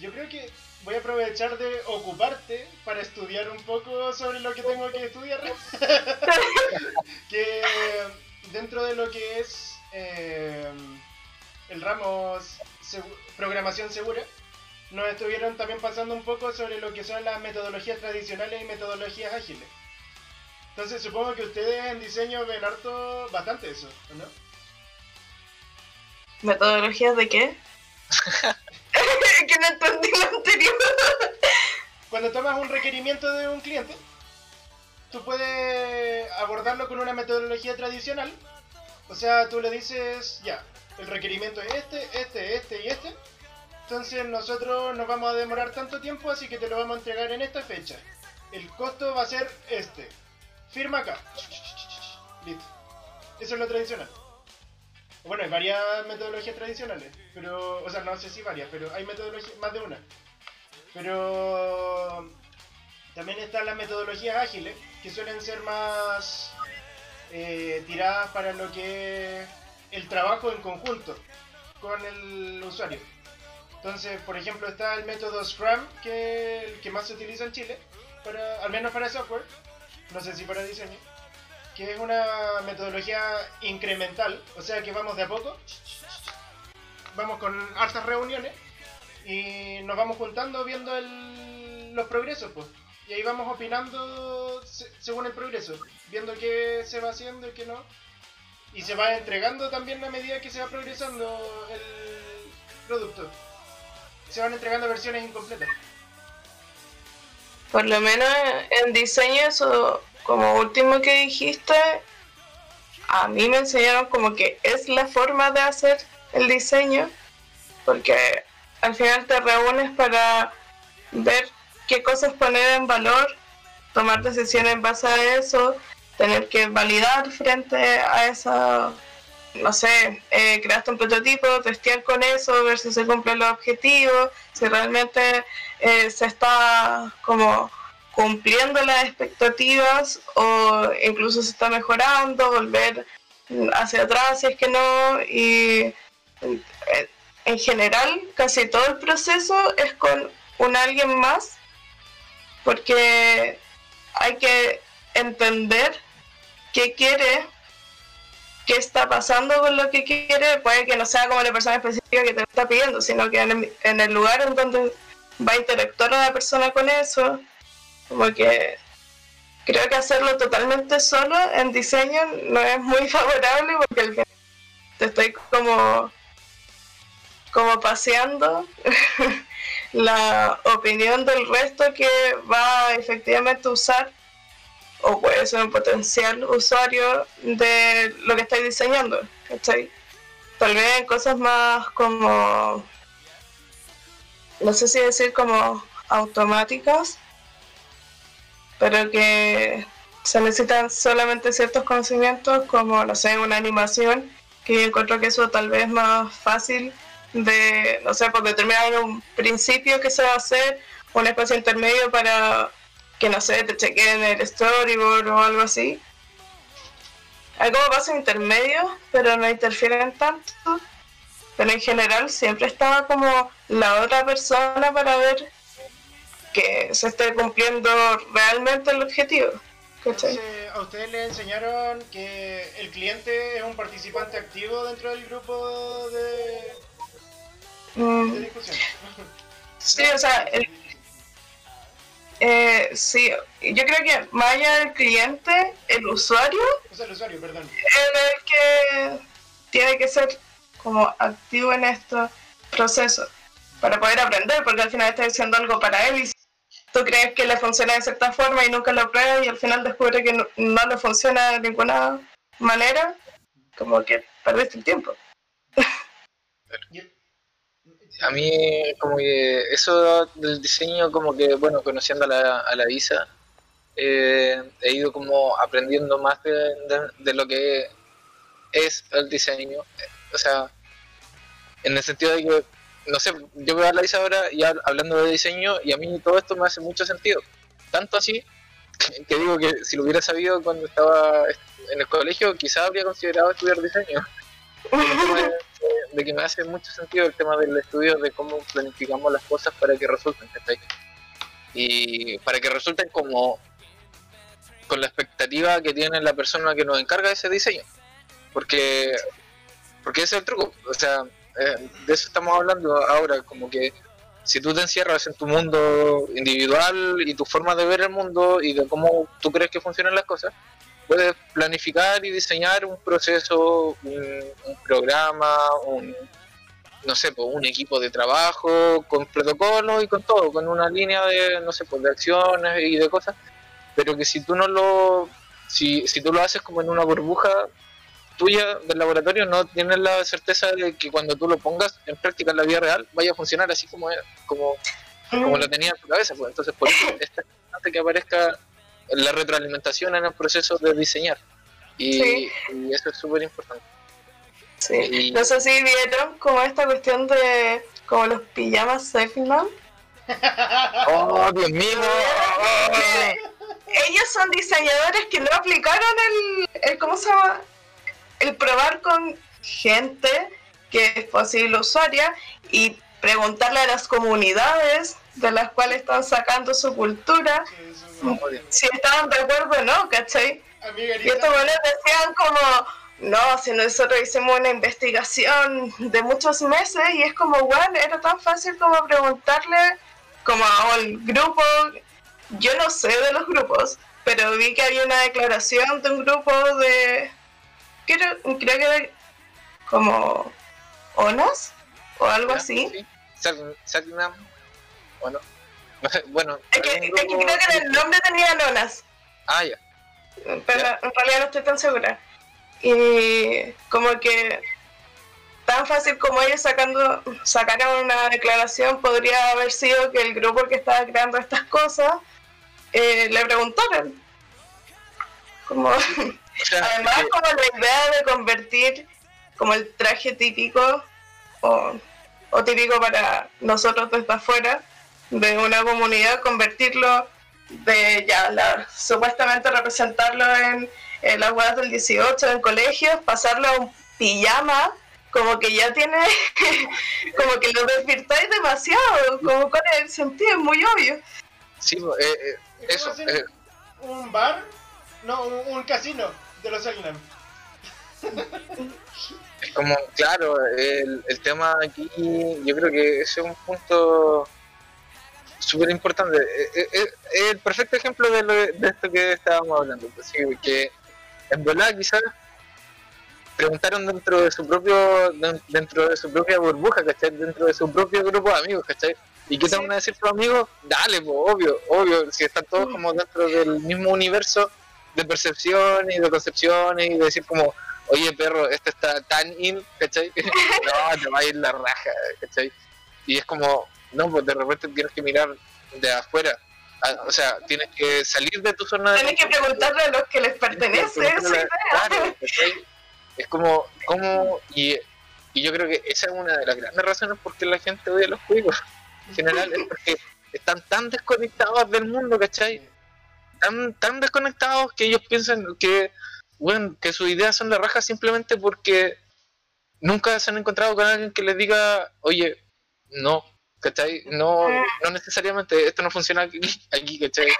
Yo creo que voy a aprovechar de ocuparte para estudiar un poco sobre lo que tengo que estudiar. que dentro de lo que es eh, el ramo programación segura, nos estuvieron también pasando un poco sobre lo que son las metodologías tradicionales y metodologías ágiles. Entonces supongo que ustedes en diseño ven harto bastante eso, ¿no? ¿Metodologías de qué? que no entendí lo anterior. Cuando tomas un requerimiento de un cliente, tú puedes abordarlo con una metodología tradicional. O sea, tú le dices, ya, el requerimiento es este, este, este y este. Entonces nosotros nos vamos a demorar tanto tiempo, así que te lo vamos a entregar en esta fecha. El costo va a ser este. Firma acá. Listo. Eso es lo tradicional. Bueno, hay varias metodologías tradicionales, pero, o sea, no sé si varias, pero hay metodologías, más de una. Pero también están las metodologías ágiles, que suelen ser más eh, tiradas para lo que es el trabajo en conjunto con el usuario. Entonces, por ejemplo, está el método Scrum, que es el que más se utiliza en Chile, para, al menos para software, no sé si para diseño que es una metodología incremental, o sea que vamos de a poco, vamos con hartas reuniones y nos vamos juntando viendo los progresos, pues. Y ahí vamos opinando según el progreso, viendo qué se va haciendo y qué no. Y se va entregando también a medida que se va progresando el producto. Se van entregando versiones incompletas. Por lo menos en diseño eso como último que dijiste, a mí me enseñaron como que es la forma de hacer el diseño, porque al final te reúnes para ver qué cosas poner en valor, tomar decisiones en base a eso, tener que validar frente a esa, no sé, eh, creaste un prototipo, testear con eso, ver si se cumplen los objetivos, si realmente eh, se está como cumpliendo las expectativas o incluso se está mejorando, volver hacia atrás si es que no. Y en general casi todo el proceso es con un alguien más porque hay que entender qué quiere, qué está pasando con lo que quiere, puede que no sea como la persona específica que te está pidiendo, sino que en el, lugar en donde va a interactuar la persona con eso, como que creo que hacerlo totalmente solo en diseño no es muy favorable porque al final te estoy como como paseando la opinión del resto que va a efectivamente usar o puede ser un potencial usuario de lo que estáis diseñando, Tal vez en cosas más como, no sé si decir como automáticas, pero que se necesitan solamente ciertos conocimientos, como, no sé, una animación, que yo encuentro que eso tal vez más fácil de, no sé, por determinar un principio que se va a hacer, un espacio intermedio para que, no sé, te chequeen el storyboard o algo así. Hay como pasos intermedios, pero no interfieren tanto. Pero en general siempre estaba como la otra persona para ver que se esté cumpliendo realmente el objetivo. Entonces, ¿A ustedes le enseñaron que el cliente es un participante activo dentro del grupo de, mm. discusión? Sí, o sea, Eh, sí, yo creo que más allá del cliente, el usuario sea, el usuario, perdón. es el que tiene que ser como activo en estos procesos para poder aprender, porque al final está diciendo algo para él y tú crees que le funciona de cierta forma y nunca lo pruebas y al final descubre que no, no le funciona de ninguna manera, como que perdiste el tiempo. A mí, como que eso del diseño, como que, bueno, conociendo a la, a la Isa, eh, he ido como aprendiendo más de, de- de lo que es el diseño. O sea, en el sentido de que, no sé, yo veo a la ahora y hab- hablando de diseño y a mí todo esto me hace mucho sentido. Tanto así que, digo que si lo hubiera sabido cuando estaba en el colegio, quizás habría considerado estudiar diseño de, de que me hace mucho sentido el tema del estudio de cómo planificamos las cosas para que resulten. Y para que resulten como con la expectativa que tiene la persona que nos encarga ese diseño. Porque, porque ese es el truco. O sea, eh, de eso estamos hablando ahora, como que si tú te encierras en tu mundo individual y tu forma de ver el mundo y de cómo tú crees que funcionan las cosas, puedes planificar y diseñar un proceso, un, un programa, un no sé, pues, un equipo de trabajo con protocolos y con todo, con una línea de, no sé, pues, de acciones y de cosas, pero que si tú no lo, si, si tú lo haces como en una burbuja tuya del laboratorio, no tienes la certeza de que cuando tú lo pongas en práctica en la vida real vaya a funcionar así como, como, como lo tenía en tu cabeza. Pues. Entonces, por eso es tan importante que aparezca la retroalimentación en el proceso de diseñar. Y, Sí. y eso es súper importante. Sí. Y- No sé si vieron como esta cuestión de como los pijamas Selfman. ¡Oh, Dios mío! Ellos son diseñadores que no aplicaron el, el ¿cómo se llama? El probar con gente que es posible usuaria y preguntarle a las comunidades de las cuales están sacando su cultura si estaban de acuerdo o no, ¿cachai? Y estos buenos decían como, no, si nosotros hicimos una investigación de muchos meses y es como, bueno, era tan fácil como preguntarle como al grupo, yo no sé de los grupos, pero vi que había una declaración de un grupo de, creo, creo que de como ONAS o algo así. Sí. Sag- Sagnam. Bueno, no sé, bueno. Es que, es creo que en el nombre tenía ONAS. Ah, ya. pero Ya. en realidad no estoy tan segura. Y como que tan fácil como ellos sacando sacaron una declaración podría haber sido que el grupo que estaba creando estas cosas eh, le preguntaron. Como, O sea, además que- como la idea de convertir como el traje típico o, o típico para nosotros desde afuera de una comunidad, convertirlo de ya la, supuestamente representarlo en, en las huevas del 18 en colegios, pasarlo a un pijama, como que ya tiene, como que lo desvirtáis demasiado, como cuál es el sentido, es muy obvio. sí, eh, eh, ¿Es eso. eh, un bar? No, un, un casino de los Selknam. es como, claro, el, el tema aquí, yo creo que ese es un punto súper importante. Eh, eh, eh, Es el perfecto ejemplo de, lo, de esto que estábamos hablando. Así que en verdad quizás preguntaron dentro de su propio de- dentro de su propia burbuja, ¿cachai? Dentro de su propio grupo de amigos, ¿cachai? ¿Y qué te Sí. van a decir tus amigos? Dale, pues, obvio, obvio, si están todos como dentro del mismo universo de percepciones y de concepciones y de decir como, oye perro, esto está tan in, ¿cachai? no, te va a ir la raja, ¿cachai? Y es como, no, pues de repente tienes que mirar de afuera. Ah, O sea, tienes que salir de tu zona de Tienes que preguntarle a los que les pertenece. Claro, ¿cachai? Es como, como y, y yo creo que esa es una de las grandes razones por qué la gente odia los juegos. En general es porque están tan desconectados del mundo, ¿cachai? Tan, tan desconectados que ellos piensan que, bueno, que sus ideas son la raja simplemente porque nunca se han encontrado con alguien que les diga, oye, no, ¿cachai? No, no necesariamente, esto no funciona aquí, aquí ¿cachai?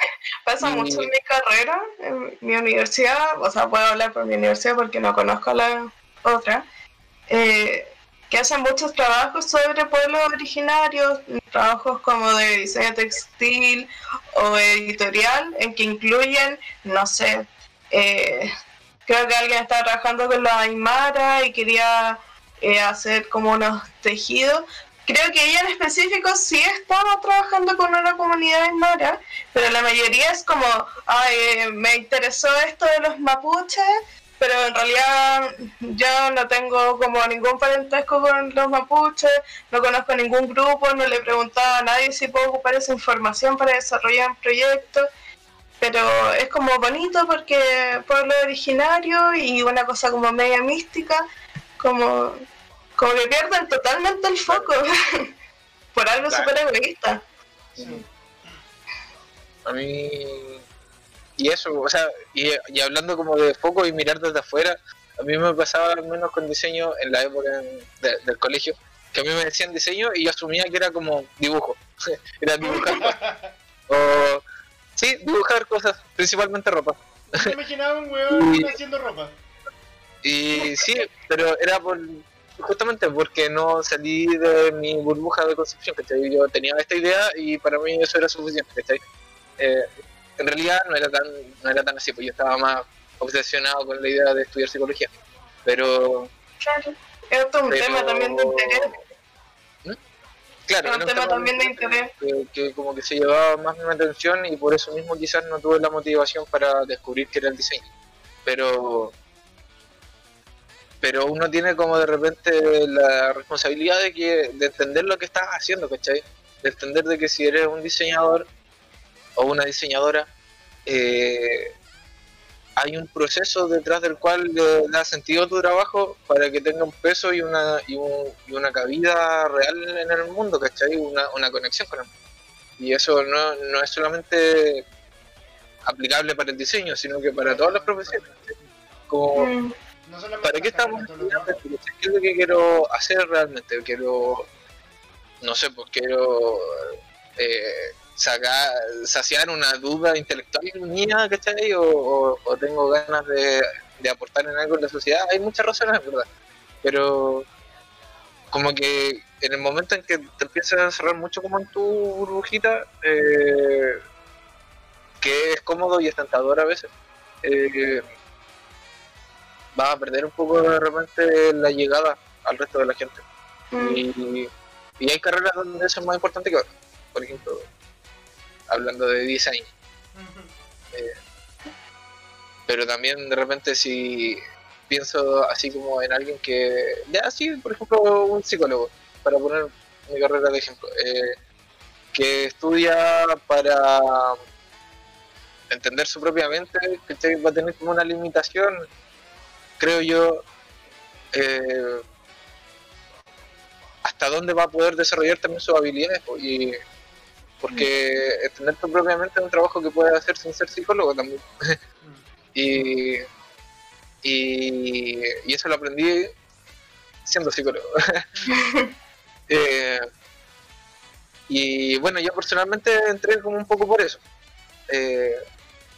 Pasa Y- mucho en mi carrera, en mi universidad, o sea, puedo hablar por mi universidad porque no conozco la otra, eh, que hacen muchos trabajos sobre pueblos originarios, trabajos como de diseño textil o editorial en que incluyen, no sé, eh, creo que alguien estaba trabajando con la Aymara y quería eh, hacer como unos tejidos. Creo que ella en específico sí estaba trabajando con una comunidad aymara, pero la mayoría es como, ay, eh, me interesó esto de los mapuches, pero en realidad yo no tengo como ningún parentesco con los mapuches, no conozco ningún grupo, no le preguntaba a nadie si puedo ocupar esa información para desarrollar un proyecto, pero es como bonito porque pueblo originario y una cosa como media mística, como, como que pierden totalmente el foco por algo Claro. súper egoísta. A mí. Y eso, o sea, y, y hablando como de foco y mirar desde afuera, a mí me pasaba al menos con diseño en la época de- del colegio, que a mí me decían diseño y yo asumía que era como dibujo, era dibujar. O, sí, dibujar cosas, principalmente ropa. Me imaginaba un weón Y- haciendo ropa. Y sí, pero era por justamente porque no salí de mi burbuja de concepción, ¿cachai? Yo tenía esta idea y para mí eso era suficiente, ¿cachai? Eh, en realidad no era tan no era tan así, pues yo estaba más obsesionado con la idea de estudiar psicología. Pero, Claro. Es un pero- tema también de interés. ¿Mm? Claro, Es un tema también de interés. que, que como que se llevaba más mi atención y por eso mismo quizás no tuve la motivación para descubrir que era el diseño. Pero pero uno tiene como de repente la responsabilidad de que de entender lo que estás haciendo, ¿cachai? De entender de que si eres un diseñador o una diseñadora, eh, hay un proceso detrás del cual le da sentido a tu trabajo para que tenga un peso y una, y, un- y una cabida real en el mundo, ¿cachai? Una, una conexión con el mundo. Y eso no, no es solamente aplicable para el diseño, sino que para todas las profesiones. Como, Mm. ¿Para qué estamos estudiando? ¿Qué es lo que quiero hacer realmente? Quiero, no sé, pues quiero eh, sacar, saciar una duda intelectual mía, ¿cachai? O, o- o tengo ganas de, de aportar en algo en la sociedad. Hay muchas razones, verdad. Pero como que en el momento en que te empiezas a cerrar mucho como en tu burbujita, eh, que es cómodo y es tentador a veces, eh, vas a perder un poco de repente la llegada al resto de la gente. Mm. Y, y hay carreras donde eso es más importante que otras. Por ejemplo, hablando de design. Pero también de repente si pienso así como en alguien que, ya sí, por ejemplo, un psicólogo, para poner mi carrera de ejemplo, eh, que estudia para entender su propia mente, que va a tener como una limitación, creo yo, eh, hasta dónde va a poder desarrollar también sus habilidades. Y porque entender tu propia mente es un trabajo que puedes hacer sin ser psicólogo también. Y, y, y eso lo aprendí siendo psicólogo. Eh, y bueno, yo personalmente entré como un poco por eso. Eh,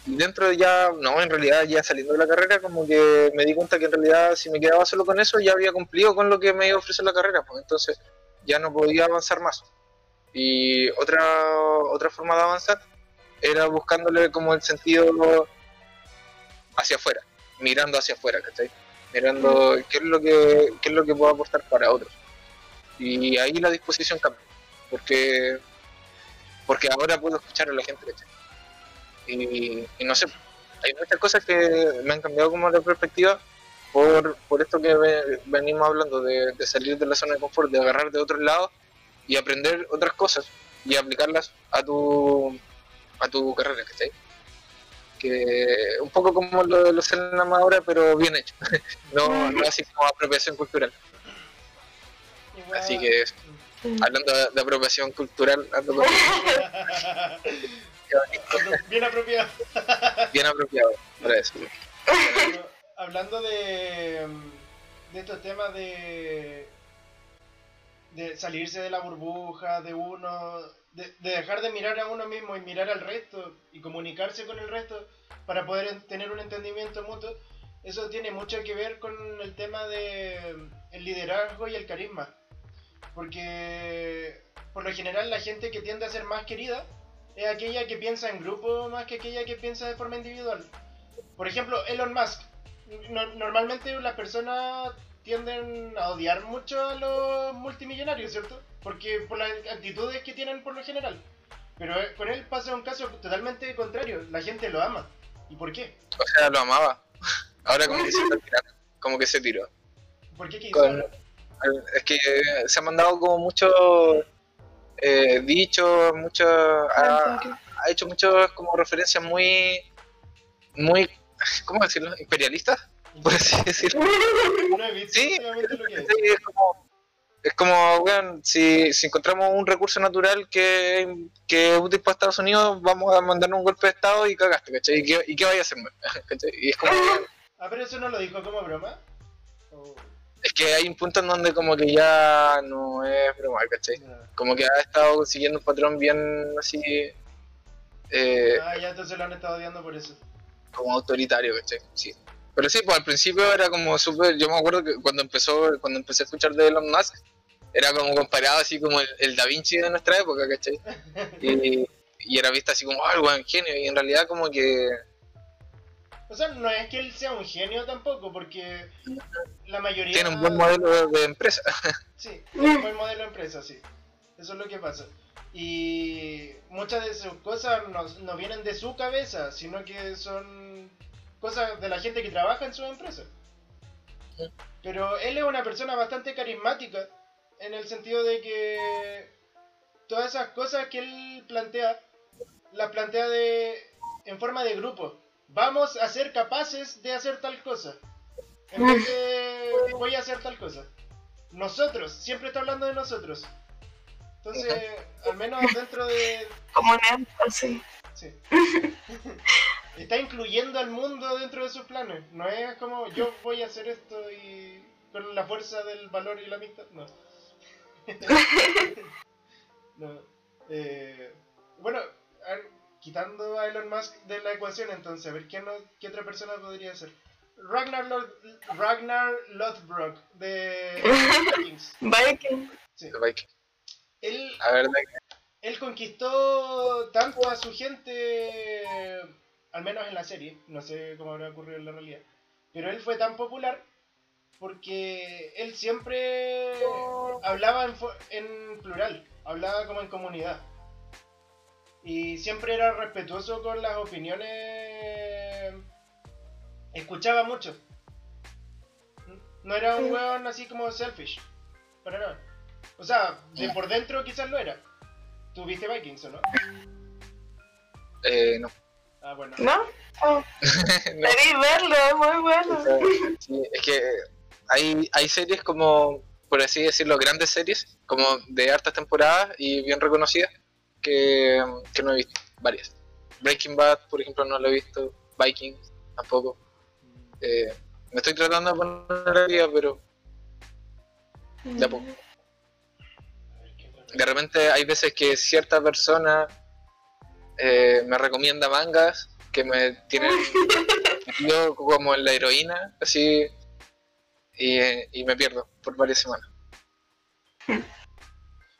y dentro de ya, no, en realidad ya saliendo de la carrera, como que me di cuenta que en realidad si me quedaba solo con eso ya había cumplido con lo que me iba a ofrecer la carrera, pues entonces ya no podía avanzar más. Y otra, otra forma de avanzar era buscándole como el sentido hacia afuera, mirando hacia afuera, ¿cachai? Mirando qué es lo que, qué es lo que puedo aportar para otros. Y ahí la disposición cambia, porque, porque ahora puedo escuchar a la gente, ¿cachai? Y, y no sé, hay muchas cosas que me han cambiado como la perspectiva por, por esto que ve- venimos hablando, de, de salir de la zona de confort, de agarrar de otros lados y aprender otras cosas y aplicarlas a tu, a tu carrera, ¿cachai? Que un poco como lo de los Selnam ahora, pero bien hecho, no, no así como apropiación cultural. Así que eso. Hablando de, apropiación cultural, ando Bien apropiado. bien apropiado para eso. Pero, hablando de, de estos temas de, de salirse de la burbuja, de uno, de, de dejar de mirar a uno mismo y mirar al resto y comunicarse con el resto para poder en- tener un entendimiento mutuo, eso tiene mucho que ver con el tema de el liderazgo y el carisma. Porque por lo general la gente que tiende a ser más querida es aquella que piensa en grupo más que aquella que piensa de forma individual. Por ejemplo, Elon Musk. No- normalmente las personas tienden a odiar mucho a los multimillonarios, ¿cierto? Porque por las actitudes que tienen por lo general. Pero eh, con él pasa un caso totalmente contrario. La gente lo ama. ¿Y por qué? O sea, lo amaba. Ahora como que se está como que se tiró. ¿Por qué quiso? Con- Es que se han mandado como muchos eh, dichos, muchos... Ha, ha hecho muchas como referencias muy... muy... ¿Cómo decirlo? Imperialistas, por así decirlo. No he visto Sí, últimamente lo que es. Sí, es como, es como si, si encontramos un recurso natural que, que es útil para Estados Unidos, vamos a mandarnos un golpe de Estado y cagaste, ¿cachai? ¿Y qué, y qué vaya a hacer? ¿cachai? Y es como, Ah, pero eso no lo dijo como broma. Es que hay un punto en donde como que ya no es broma, ¿cachai? no. Como que ha estado siguiendo un patrón bien así, eh, Ah, ya entonces lo han estado odiando por eso. como autoritario, ¿cachai? Sí. Pero sí, pues al principio era como súper, yo me acuerdo que cuando empezó, cuando empecé a escuchar de Elon Musk, era como comparado así como el, el Da Vinci de nuestra época, ¿cachai? Y, y era visto así como, ah, el buen genio, y en realidad como que, O sea, no es que él sea un genio tampoco, porque la mayoría... tiene un buen modelo de, de empresa. Sí, un buen modelo de empresa, sí. Eso es lo que pasa. Y muchas de sus cosas no, no vienen de su cabeza, sino que son cosas de la gente que trabaja en su empresa. Pero él es una persona bastante carismática, en el sentido de que todas esas cosas que él plantea, las plantea de, en forma de grupo. Vamos a ser capaces de hacer tal cosa. En vez de voy a hacer tal cosa. Nosotros, siempre está hablando de nosotros. Entonces, al menos dentro de... Como un énfasis. Sí. Está incluyendo al mundo dentro de sus planes. No es como yo voy a hacer esto y con la fuerza del valor y la amistad. No. no. Eh, bueno, a ver, quitando a Elon Musk de la ecuación, entonces, a ver ¿quién, no- qué otra persona podría ser. Ragnar, Lod- Ragnar Lothbrok de Vikings. Viking. Sí. Él él conquistó tanto a su gente, al menos en la serie, no sé cómo habrá ocurrido en la realidad, pero él fue tan popular porque él siempre hablaba en, en plural, hablaba como en comunidad. Y siempre era respetuoso con las opiniones, escuchaba mucho. No era un weón así como selfish, para nada. O sea, de por dentro quizás lo era. ¿Tú viste Vikings o no? eh, no. Ah, bueno. ¿No? Oh, No. Debí verlo, es muy bueno. Sí, es que hay, hay series como, por así decirlo, grandes series, como de hartas temporadas y bien reconocidas, que, que no he visto, varias. Breaking Bad, por ejemplo, no lo he visto, Vikings tampoco. Eh, me estoy tratando de poner al día, pero de a poco. De repente hay veces que cierta persona eh, me recomienda mangas que me tienen yo como en la heroína, así, y, eh, y me pierdo por varias semanas.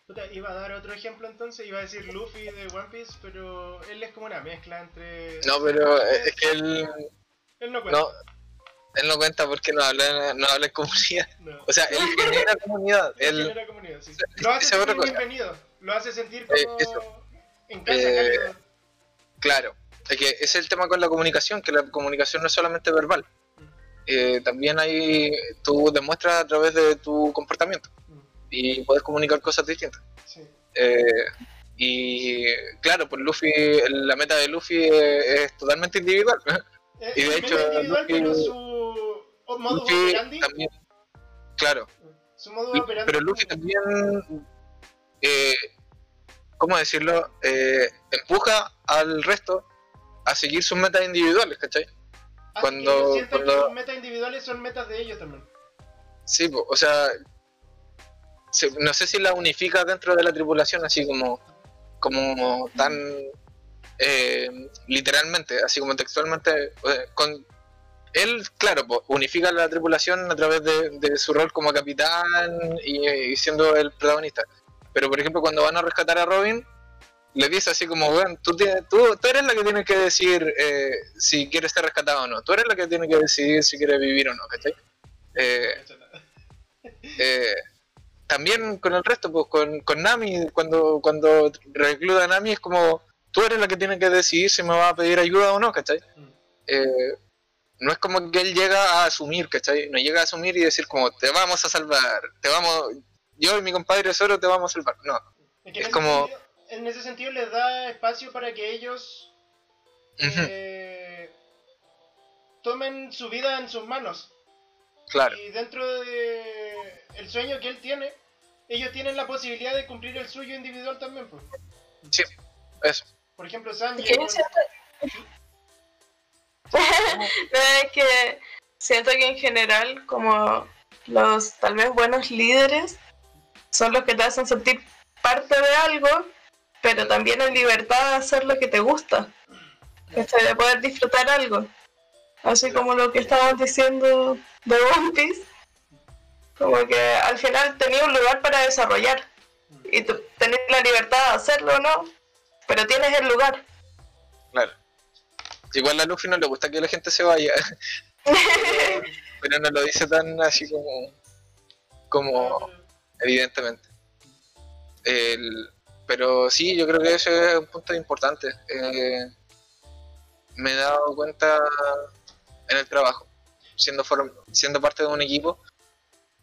Puta, iba a dar otro ejemplo entonces, iba a decir Luffy de One Piece, pero él es como una mezcla entre... No, pero es que él Él no cuenta. no, él no cuenta porque no habla, no habla en comunidad. No. O sea, él genera comunidad. Él Él, genera comunidad, sí. Lo hace sentir bienvenido, lo hace sentir Eh, como en casa, Eh. Claro, es que es el tema con la comunicación, que la comunicación no es solamente verbal. Eh, también hay, tú demuestras a través de tu comportamiento y puedes comunicar cosas distintas. Sí. Eh, y claro, pues Luffy, la meta de Luffy es, es totalmente individual. Eh, Y de hecho, Luffy- su modo Luffy también, claro, su modo pero Luffy también, eh, ¿cómo decirlo? Eh, empuja al resto a seguir sus metas individuales, ¿cachai? Hace cuando- que cuando- sus metas individuales son metas de ellos también. Sí, po, o sea, se- no sé si la unifica dentro de la tripulación, así como, como tan eh, literalmente, así como textualmente. con él, claro, po, unifica la tripulación a través de, de su rol como capitán y, y siendo el protagonista. Pero, por ejemplo, cuando van a rescatar a Robin, le dice así como, bueno, tú, tienes, tú, tú eres la que tiene que decir eh, si quieres ser rescatado o no, tú eres la que tiene que decidir si quieres vivir o no, ¿cachai? Eh, eh, también con el resto, pues con, con Nami, cuando, cuando recluta a Nami es como, tú eres la que tiene que decidir si me va a pedir ayuda o no, ¿cachai? Eh, no es como que él llega a asumir, ¿cachai? No llega a asumir y decir como, te vamos a salvar, te vamos, yo y mi compadre solo te vamos a salvar, no. Es, como- sentido, en ese sentido les da espacio para que ellos eh, tomen su vida en sus manos. claro, Y dentro de el sueño que él tiene, ellos tienen la posibilidad de cumplir el suyo individual también. Pues. sí, eso. Por ejemplo, Sanji. Siento- No, es que siento que en general, como los tal vez buenos líderes, son los que te hacen sentir parte de algo, pero también en libertad de hacer lo que te gusta. De poder disfrutar algo. Así como lo que estábamos diciendo de One Piece. Como que al final tenía un lugar para desarrollar. Y tú tenés la libertad de hacerlo o no, pero tienes el lugar. Claro. Igual a Luffy no le gusta que la gente se vaya, pero no lo dice tan así como, como evidentemente. El- pero sí, yo creo que ese es un punto importante. Eh, me he dado cuenta en el trabajo, siendo, siendo parte de un equipo,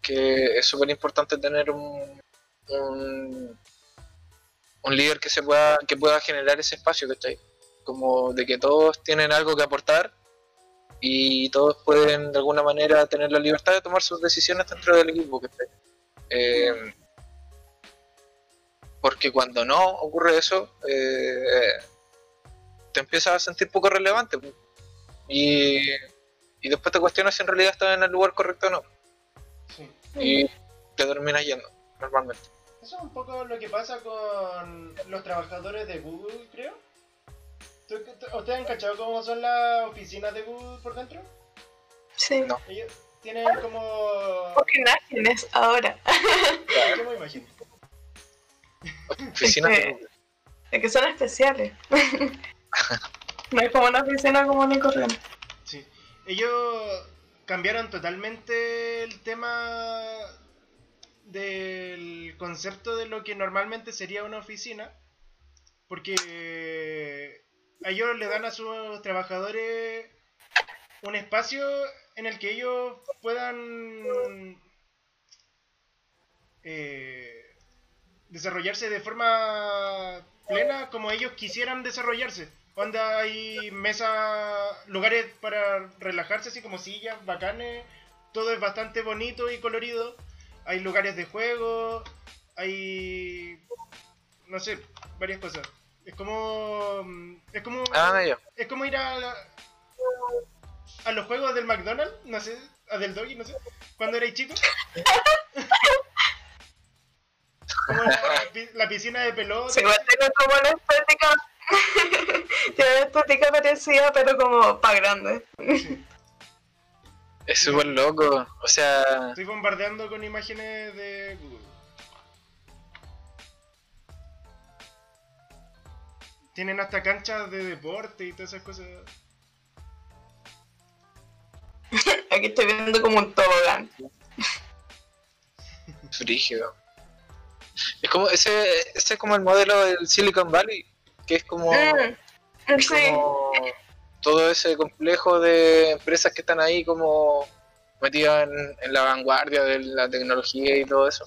que es súper importante tener un, un, líder que se pueda, que pueda generar ese espacio, ¿cachai? Como de que todos tienen algo que aportar y todos pueden de alguna manera tener la libertad de tomar sus decisiones dentro del equipo, ¿cachai? Eh, porque cuando no ocurre eso, eh, te empiezas a sentir poco relevante. Y, y después te cuestionas si en realidad estás en el lugar correcto o no. Sí. Y te terminas yendo, normalmente. Eso es un poco lo que pasa con los trabajadores de Google, creo. ¿Tú- tú- ¿Ustedes han cachado cómo son las oficinas de Google por dentro? Sí. No. Ellos tienen como... Pocas imágenes ahora. Yo me imagino. Oficina Es que- Es que son especiales. no es como una oficina común y corriente. Sí. Ellos cambiaron totalmente el tema del concepto de lo que normalmente sería una oficina. Porque ellos le dan a sus trabajadores un espacio en el que ellos puedan eh, desarrollarse de forma plena como ellos quisieran desarrollarse. Onda hay mesas, lugares para relajarse, así como sillas, bacanes. Todo es bastante bonito y colorido. Hay lugares de juego, hay. no sé, varias cosas. Es como. Es como. Ah. Es como ir a. la- a los juegos del McDonald's, no sé, a del Doggy, no sé, cuando erais chico. Como la, pi- la piscina de pelota. Sí, como una estética. tiene una estética parecida, pero como para grande. Es súper loco. O sea, Estoy bombardeando con imágenes de Google. Tienen hasta canchas de deporte y todas esas cosas. Aquí estoy viendo como un tobogán. frígido. Es como ese, ese es como el modelo del Silicon Valley, que es como, Mm, sí, como todo ese complejo de empresas que están ahí como metidas en, en la vanguardia de la tecnología y todo eso.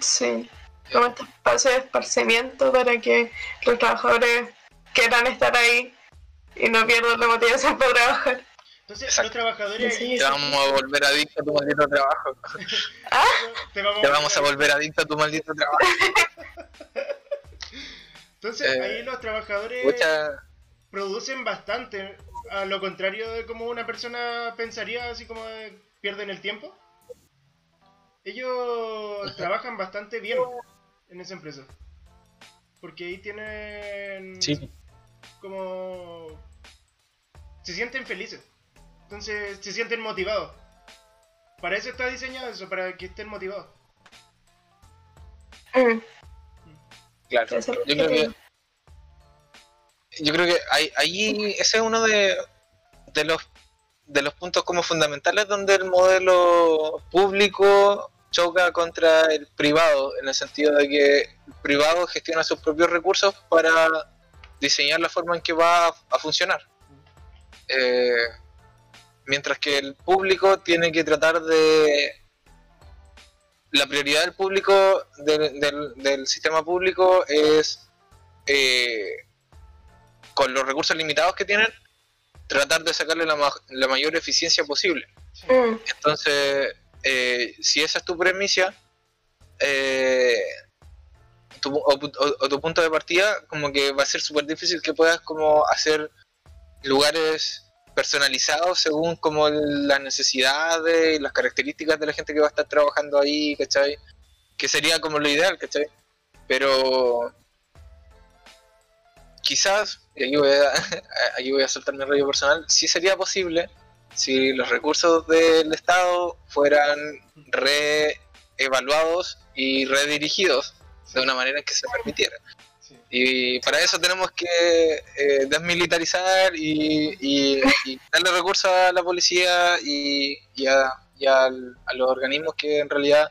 sí. Como este espacio de esparcimiento para que los trabajadores quieran estar ahí y no pierdan la motivación para trabajar. Entonces, Exacto. los trabajadores Sí, ahí Te vamos a volver adicto a tu maldito trabajo. te vamos, Te vamos a volver adicto a tu maldito trabajo. Entonces, Eh, ahí los trabajadores producen bastante. A lo contrario de como una persona pensaría, así como de, pierden el tiempo. Ellos trabajan bastante bien en esa empresa. Porque ahí tienen sí. como... Se sienten felices. Entonces se sienten motivados. Para eso está diseñado eso, para que estén motivados. Mm, Claro, yo creo que yo creo que ahí, ahí ese es uno de, de los de los puntos como fundamentales donde el modelo público choca contra el privado, en el sentido de que el privado gestiona sus propios recursos para diseñar la forma en que va a, funcionar. Eh, mientras que el público tiene que tratar de... La prioridad del público, del, sistema público es, eh, con los recursos limitados que tienen, tratar de sacarle la, la mayor eficiencia posible. Mm. Entonces, eh, si esa es tu premisa, eh, o, tu punto de partida, como que va a ser súper difícil que puedas como hacer lugares personalizados según como las necesidades y las características de la gente que va a estar trabajando ahí, ¿cachai? Que sería como lo ideal, ¿cachai? Pero quizás, y aquí voy a, aquí voy a soltar mi rollo personal, sí sería posible si los recursos del Estado fueran reevaluados y redirigidos de una manera que se permitiera. Y para eso tenemos que eh, desmilitarizar y, darle recursos a la policía y, a, los organismos que en realidad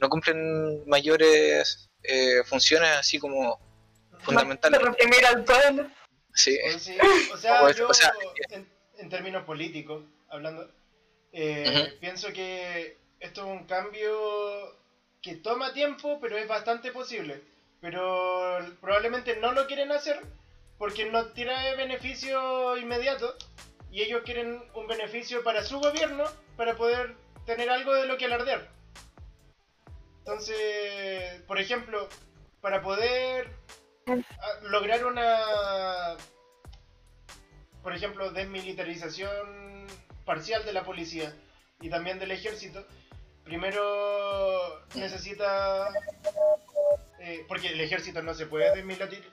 no cumplen mayores eh, funciones así como fundamentales. reprimir al pueblo. Sí. O sea, yo, en, términos políticos, hablando, eh, pienso que esto es un cambio que toma tiempo, pero es bastante posible. Pero probablemente no lo quieren hacer porque no tiene beneficio inmediato y ellos quieren un beneficio para su gobierno para poder tener algo de lo que alardear. Entonces, por ejemplo, para poder lograr una, por ejemplo, desmilitarización parcial de la policía y también del ejército, primero necesita... Eh, porque el ejército no se puede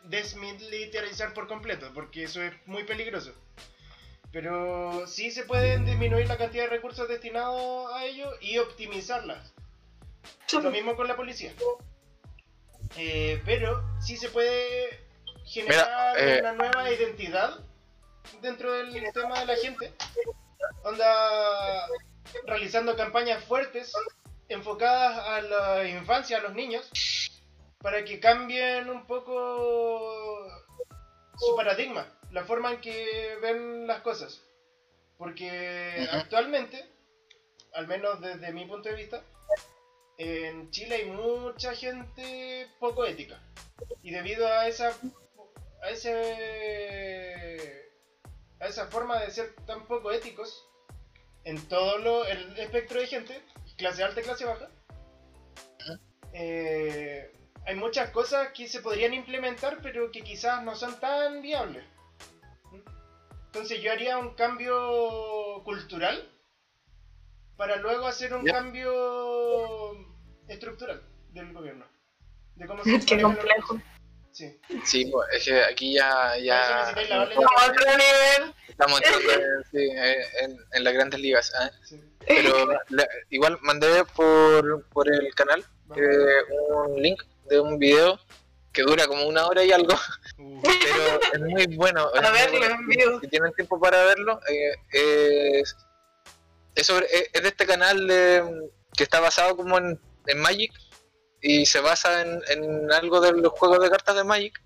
desmilitarizar por completo, porque eso es muy peligroso. Pero sí se pueden disminuir la cantidad de recursos destinados a ello y optimizarlas. Lo mismo con la policía. Eh, pero sí se puede generar eh, una nueva identidad dentro del tema de la gente. Onda, realizando campañas fuertes enfocadas a la infancia, a los niños, para que cambien un poco su paradigma, la forma en que ven las cosas. Porque actualmente, al menos desde mi punto de vista, en Chile hay mucha gente poco ética. Y debido a esa a ese a esa forma de ser tan poco éticos, en todo lo, el espectro de gente, clase alta y clase baja, eh, hay muchas cosas que se podrían implementar, pero que quizás no son tan viables. Entonces yo haría un cambio cultural para luego hacer un cambio estructural del gobierno. De cómo se Qué complejo. Sí. sí, pues es que aquí ya... ya... Estamos entrando sí, en, en, las grandes ligas. ¿eh? Pero igual mandé por, por el canal eh, un link de un video que dura como una hora y algo, uh. pero es muy bueno. A verlo en vivo. Si tienen tiempo para verlo, eh, es, es, sobre, es, de este canal que está basado como en, en Magic y se basa en, en algo de los juegos de cartas de Magic,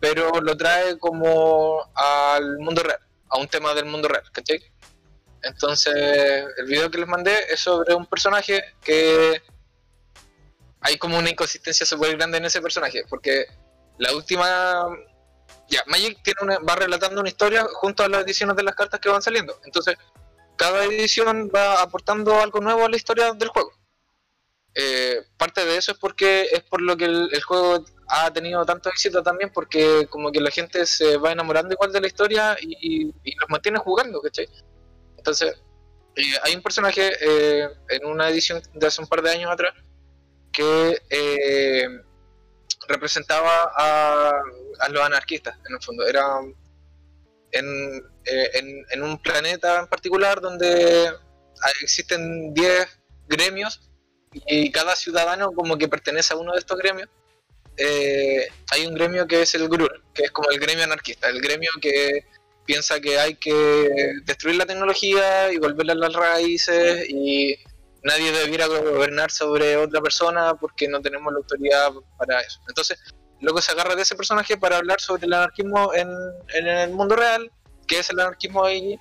pero lo trae como al mundo real a un tema del mundo real, ¿cachai? Entonces, el video que les mandé es sobre un personaje que hay como una inconsistencia súper grande en ese personaje, porque la última... Ya, Magic tiene una, va relatando una historia junto a las ediciones de las cartas que van saliendo. Entonces, cada edición va aportando algo nuevo a la historia del juego. Eh, parte de eso es porque es por lo que el, juego ha tenido tanto éxito también, porque como que la gente se va enamorando igual de la historia y, los mantiene jugando, ¿cachai? Entonces, eh, hay un personaje eh, en una edición de hace un par de años atrás que representaba a, los anarquistas, en el fondo. Era en, en un planeta en particular donde existen 10 gremios y cada ciudadano como que pertenece a uno de estos gremios, eh, hay un gremio que es el GRUR, que es como el gremio anarquista, el gremio que piensa que hay que destruir la tecnología y volverla a las raíces y nadie debiera gobernar sobre otra persona porque no tenemos la autoridad para eso. Entonces, luego se agarra de ese personaje para hablar sobre el anarquismo en, en el mundo real, qué es el anarquismo ahí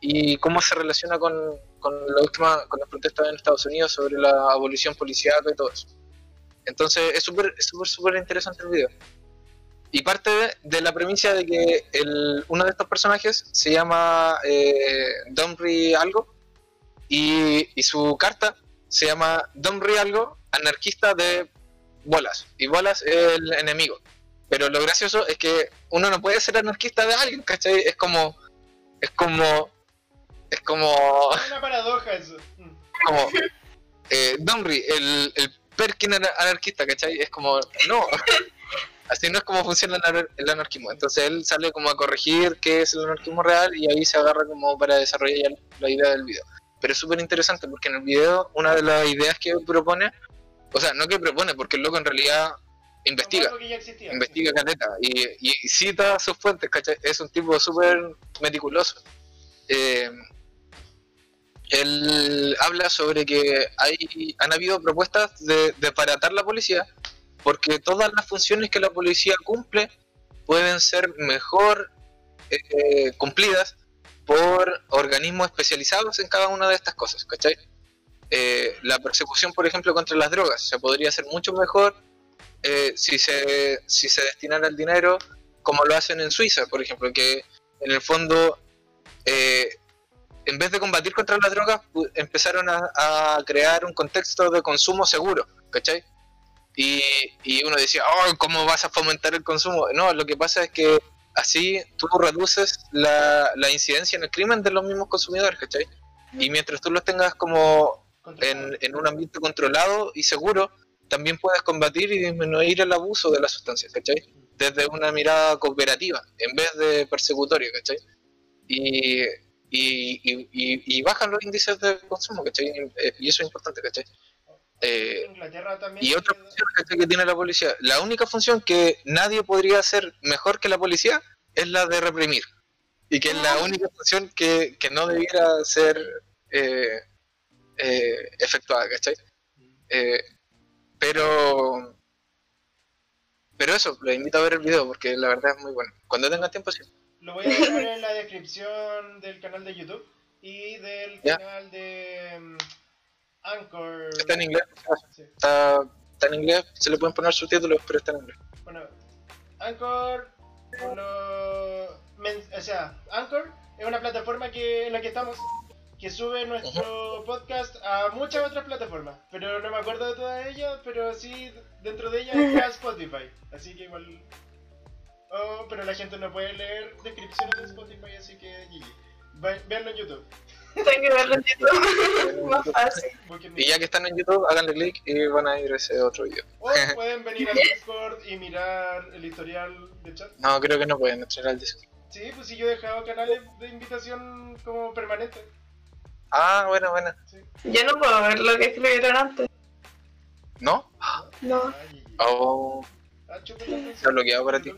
y cómo se relaciona con, con, la última, con las protestas en Estados Unidos sobre la abolición policial y todo eso. Entonces es súper, súper, súper interesante el video. Y parte de, la premisa de que el, uno de estos personajes se llama eh, Domri algo y, y, su carta se llama Domri algo, anarquista de bolas. Y bolas es el enemigo. Pero lo gracioso es que uno no puede ser anarquista de alguien, ¿cachai? Es como... Es como... Es como... Es una paradoja eso. Como... Eh, Domri, el, el Perkin anarquista, ¿cachai? Es como... No. Así no es como funciona el anarquismo. Entonces él sale como a corregir qué es el anarquismo real y ahí se agarra como para desarrollar la idea del video. Pero es súper interesante porque en el video una de las ideas que propone, o sea, no que propone, porque el loco en realidad investiga, investiga caleta y, y, cita sus fuentes, ¿cachai? Es un tipo súper meticuloso. Eh, él habla sobre que hay, han habido propuestas de, de paratar la policía porque todas las funciones que la policía cumple pueden ser mejor eh, cumplidas por organismos especializados en cada una de estas cosas, ¿cachai? Eh, la persecución, por ejemplo, contra las drogas se podría hacer mucho mejor eh, si, se, si se destinara el dinero como lo hacen en Suiza, por ejemplo, que en el fondo, en vez de combatir contra las drogas, empezaron a, a crear un contexto de consumo seguro, ¿cachai? Y, y uno decía, oh, ¿cómo vas a fomentar el consumo? No, lo que pasa es que así tú reduces la, la incidencia en el crimen de los mismos consumidores, ¿cachai? Y mientras tú los tengas como en, en, un ambiente controlado y seguro, también puedes combatir y disminuir el abuso de las sustancias, ¿cachai? Desde una mirada cooperativa, en vez de persecutoria, ¿cachai? Y, y, y, y, bajan los índices de consumo, ¿cachai? Y eso es importante, ¿cachai? Eh, y otra función que tiene la policía, la única función que nadie podría hacer mejor que la policía es la de reprimir. Y que es la ah. única función que, que no debiera ser eh, eh, efectuada, ¿cachai? pero pero eso, les invito a ver el video porque la verdad es muy bueno. Cuando tengan tiempo, sí. Lo voy a dejar en la descripción del canal de YouTube y del canal de mm, Anchor. Está en inglés. Está, está, en inglés. Se le pueden poner subtítulos, pero está en inglés. Bueno, Anchor. o sea, Anchor es una plataforma que, en la que estamos. Que sube nuestro podcast a muchas otras plataformas. Pero no me acuerdo de todas ellas. Pero sí, dentro de ellas está Spotify. Así que igual. Oh, pero la gente no puede leer descripciones de Spotify. Así que GG. Veanlo en YouTube. Tengo que verlo en YouTube. Más fácil. Y ya que están en YouTube, háganle clic y van a ir a ese otro video. O pueden venir al Discord y mirar el historial de chat. No, creo que no pueden entrar al Discord. Sí, pues si yo he dejado canales de invitación como permanente. Ah, bueno, bueno. Sí. Yo no puedo ver lo que escribieron antes. ¿No? No. Oh. Ah, Está bloqueado para ti.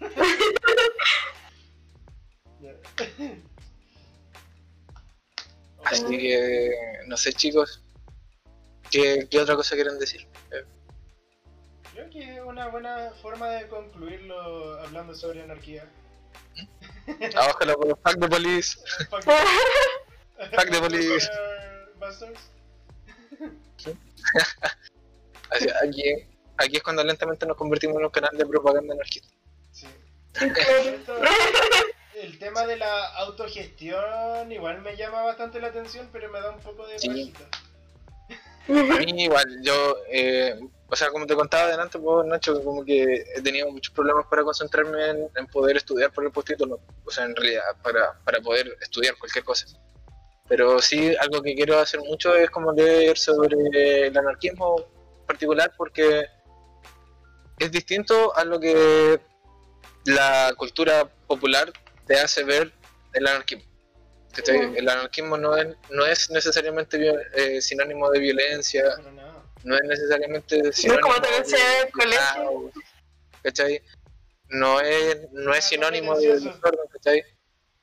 Así que, no sé, chicos, ¿qué, qué otra cosa quieren decir? Creo que es una buena forma de concluirlo hablando sobre anarquía. Abajo la fuck de police. fuck de police. aquí, aquí es cuando lentamente nos convertimos en un canal de propaganda anarquista. Sí. el tema de la autogestión igual me llama bastante la atención, pero me da un poco de sí. A mí igual, yo, eh, o sea, como te contaba adelante, pues, Nacho, como que he tenido muchos problemas para concentrarme en, poder estudiar por el postítulo, o sea, en realidad, para, para poder estudiar cualquier cosa. Pero sí, algo que quiero hacer mucho es como leer sobre el anarquismo en particular, porque es distinto a lo que la cultura popular te hace ver el anarquismo. El anarquismo no es, no es necesariamente eh, sinónimo de viencia, no es necesariamente No es sinónimo como te lo de- colegio. ¿cachai? No es, no es sinónimo de desorden, ¿cachai?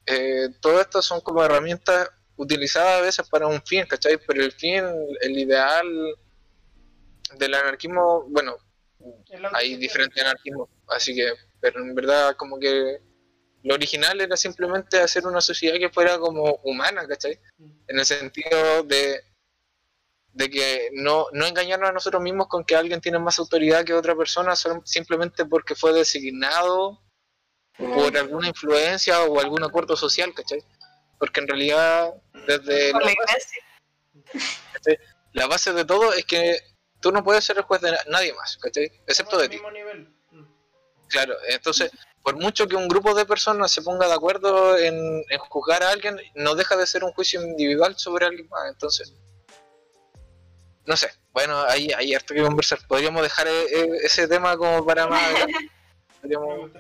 Eh, todo esto son como herramientas utilizadas a veces para un fin, ¿cachai? Pero el fin, el ideal del anarquismo, bueno, Es hay diferentes anarquismos, así que, pero en verdad como que lo original era simplemente hacer una sociedad que fuera como humana, ¿cachai? En el sentido de, de que no, no engañarnos a nosotros mismos con que alguien tiene más autoridad que otra persona solo- simplemente porque fue designado por alguna influencia o algún acuerdo social, ¿cachai? Porque en realidad, desde Por la base, iglesia. la base de todo es que tú no puedes ser el juez de na- nadie más, ¿cachai? Excepto de ti. nivel. Claro, entonces, por mucho que un grupo de personas se ponga de acuerdo en, en juzgar a alguien, no deja de ser un juicio individual sobre alguien más. Entonces, no sé, bueno, hay, hay harto que conversar. Podríamos dejar eh, eh, ese tema como para más Podríamos-.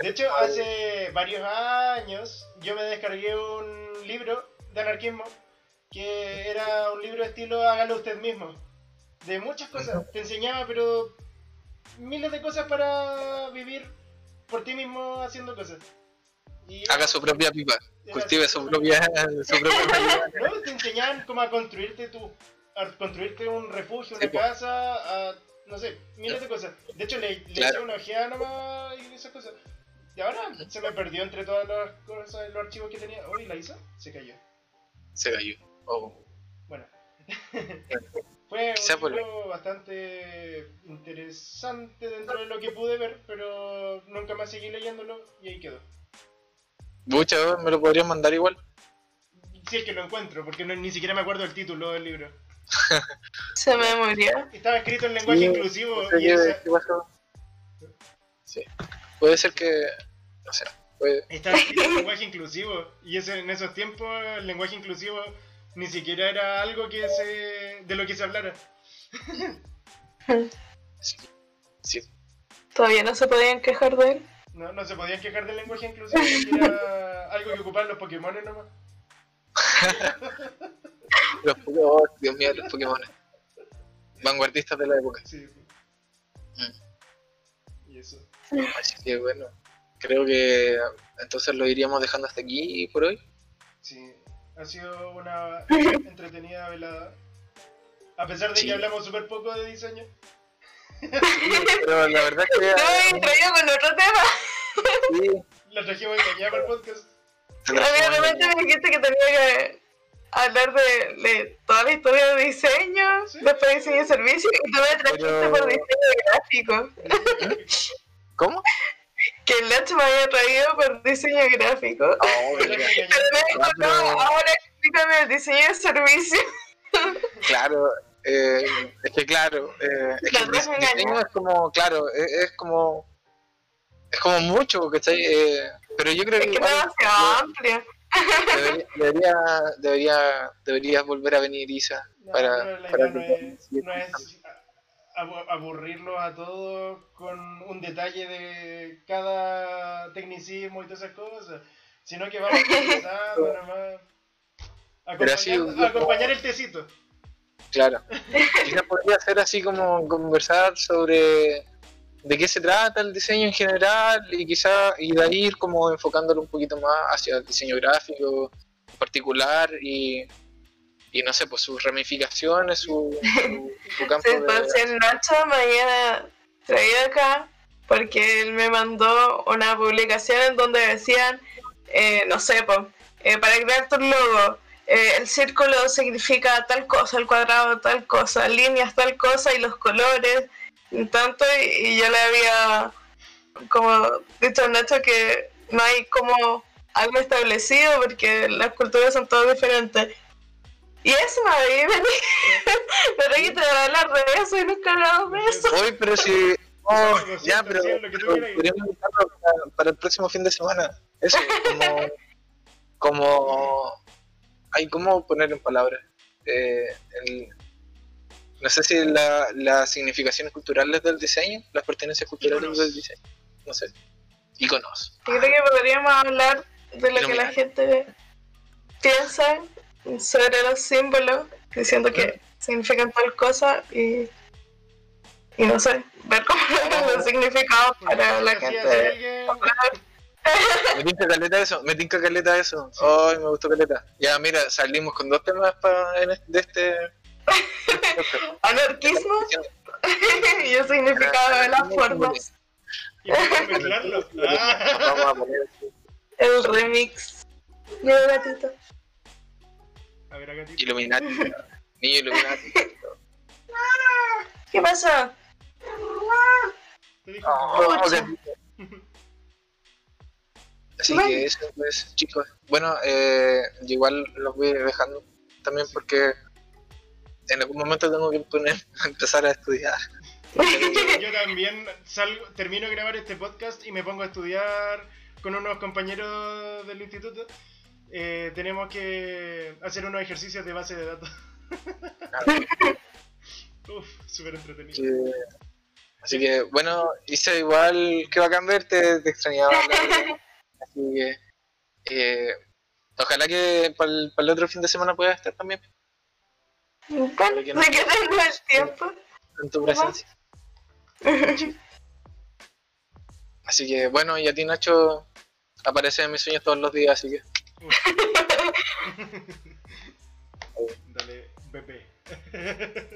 De hecho, hace varios años yo me descargué un libro de anarquismo que era un libro estilo hágalo usted mismo. De muchas cosas. Te enseñaba, pero miles de cosas para vivir por ti mismo haciendo cosas. Y Haga su propia pipa, cultive su propia, su propia. No, te enseñaban cómo a construirte tu, a construirte un refugio, una po. casa, a, no sé, miles de cosas. De hecho, le, le Claro. eché una ojeada nomás y esas cosas. Y ahora se me perdió entre todas las cosas, los archivos que tenía. Uy, la hizo, se cayó. Se cayó. Oh. Bueno. Fue un por- libro bastante interesante dentro de lo que pude ver, pero nunca más seguí leyéndolo y ahí quedó. Mucha, me lo podrían mandar igual. Si es que lo encuentro, porque no- ni siquiera me acuerdo el título del libro. Se me murió. Estaba escrito en lenguaje Sí, inclusivo No sé y qué- esa- qué pasó. Sí. Puede ser que. No sé. Puede, Está escrito en lenguaje inclusivo y ese, en esos tiempos el lenguaje inclusivo ni siquiera era algo que se de lo que se hablara. sí. sí. Todavía no se podían quejar de él. No, no se podían quejar del lenguaje inclusivo porque era algo que ocupaban los Pokémon nomás. Los Pokémon, Dios mío, los Pokémon. Vanguardistas de la época. Sí. Y eso. Así que bueno, creo que entonces lo iríamos dejando hasta aquí por hoy. Sí. Ha sido una entretenida velada. A pesar de Sí. que hablamos súper poco de diseño. Pero la verdad es que. No, traído con otro tema. sí, La trajimos engañada para el podcast. A mí de repente me dijiste que tenía que hablar de, de toda la historia de diseño, Sí. después diseño de servicio, y tú me trajiste Pero- por diseño gráfico. ¿Cómo? Que el Nacho me había traído por diseño gráfico. Oh, traje engañada. Pero me dijo, Ah, no, ahora explícame el diseño de servicio. claro, eh, es que claro, eh, es que el diseño es como, claro, es, es como. Es como mucho, ¿cachai? Eh, pero yo creo Es que. es demasiado amplio. Debería, debería, debería, deberías volver a venir, Isa. No, para, la para no es, no es aburrirlos a todos con un detalle de cada tecnicismo y todas esas cosas, sino que vamos nomás. Pero así, Acompañar, acompañar el tecito. Claro. Quizás podría ser así como conversar sobre de qué se trata el diseño en general y quizá y de ahí ir como enfocándolo un poquito más hacia el diseño gráfico en particular y, y no sé, pues sus ramificaciones, su, su, su campo Sí, de... entonces el Nacho me había traído acá porque él me mandó una publicación en donde decían, eh, no sé, pues, eh, para crear tu logo, eh, el círculo significa tal cosa, el cuadrado tal cosa, líneas tal cosa y los colores tanto y, y yo le había como dicho al Nacho que no hay como algo establecido porque las culturas son todas diferentes. Y eso, ahí me pero hay que te hablar de eso y nunca hablamos de eso. Hoy, pero si... oh, Lo ya, siento, pero, podríamos dejarlo para, para el próximo fin de semana. Eso, como... como hay cómo poner en palabras. Eh, el- no sé si la, las significaciones culturales del diseño, las pertenencias culturales Íconos. del diseño, no sé. Iconos. Yo creo que podríamos hablar de lo que la gente piensa sobre los símbolos, diciendo que significan tal cosa y, y no sé, ver cómo los significados para la gente. Me tinca caleta eso, me tinca caleta eso. Ay, me gustó caleta. Ya, mira, salimos con dos temas pa- en este- de este. Anarquismo y el significado de las formas. Y. Vamos a poner. El remix. Yo gatito. A ver, acá tío. Illuminati. Niño Illuminati. ¿Qué pasa? Te dijo. Oh, Así que eso, pues, chicos. Bueno, eh, yo igual los voy dejando también porque en algún momento tengo que poner, empezar a estudiar. Yo, yo también salgo, termino de grabar este podcast y me pongo a estudiar con unos compañeros del instituto. Eh, tenemos que hacer unos ejercicios de base de datos. Uf, súper entretenido. Así que, bueno, hice igual que bacán verte, te extrañaba. Así que, eh, ojalá que para el, para el otro fin de semana puedas estar también Bueno, de que tengo el tiempo. en tu presencia. Así que, bueno, y a ti, Nacho, aparece en mis sueños todos los días, así que. Dale, bebé.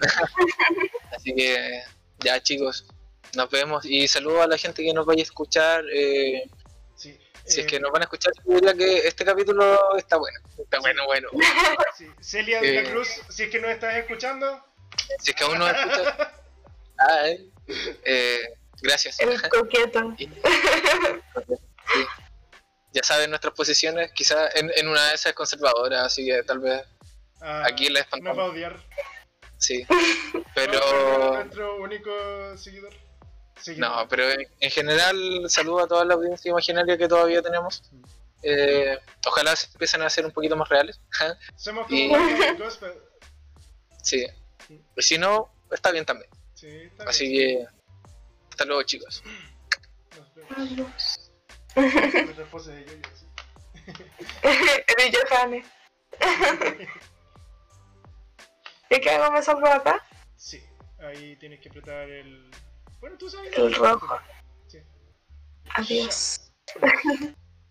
Así que ya chicos, nos vemos y saludo a la gente que nos vaya a escuchar. eh, Sí, si es eh, que nos van a escuchar, yo diría que este capítulo está bueno. Está bueno, bueno. sí. Celia de la eh, Cruz, si es que nos estás escuchando, Si es que aún no escuchas, ah, eh, eh, gracias. El coqueto. Y- sí. Ya saben nuestras posiciones, quizás en, en una de esas es conservadora, así que tal vez ah, aquí la nos va a espantamos. odiar. Sí. Pero nuestro único seguidor. no, pero en, en general saludo a toda la audiencia imaginaria que todavía tenemos. Eh, ojalá se empiecen a ser un poquito más reales. Somos como y- gospel. Sí. Y si no, está bien también. Sí, está Así bien. que, hasta luego, chicos. Nos vemos. Nuestra esposa de Yoyo, sí. El Johannes. ¿Y qué hago? ¿Me salgo de acá? Sí, ahí tienes que apretar el. Bueno, tú sabes. El rojo. Sí. Adiós.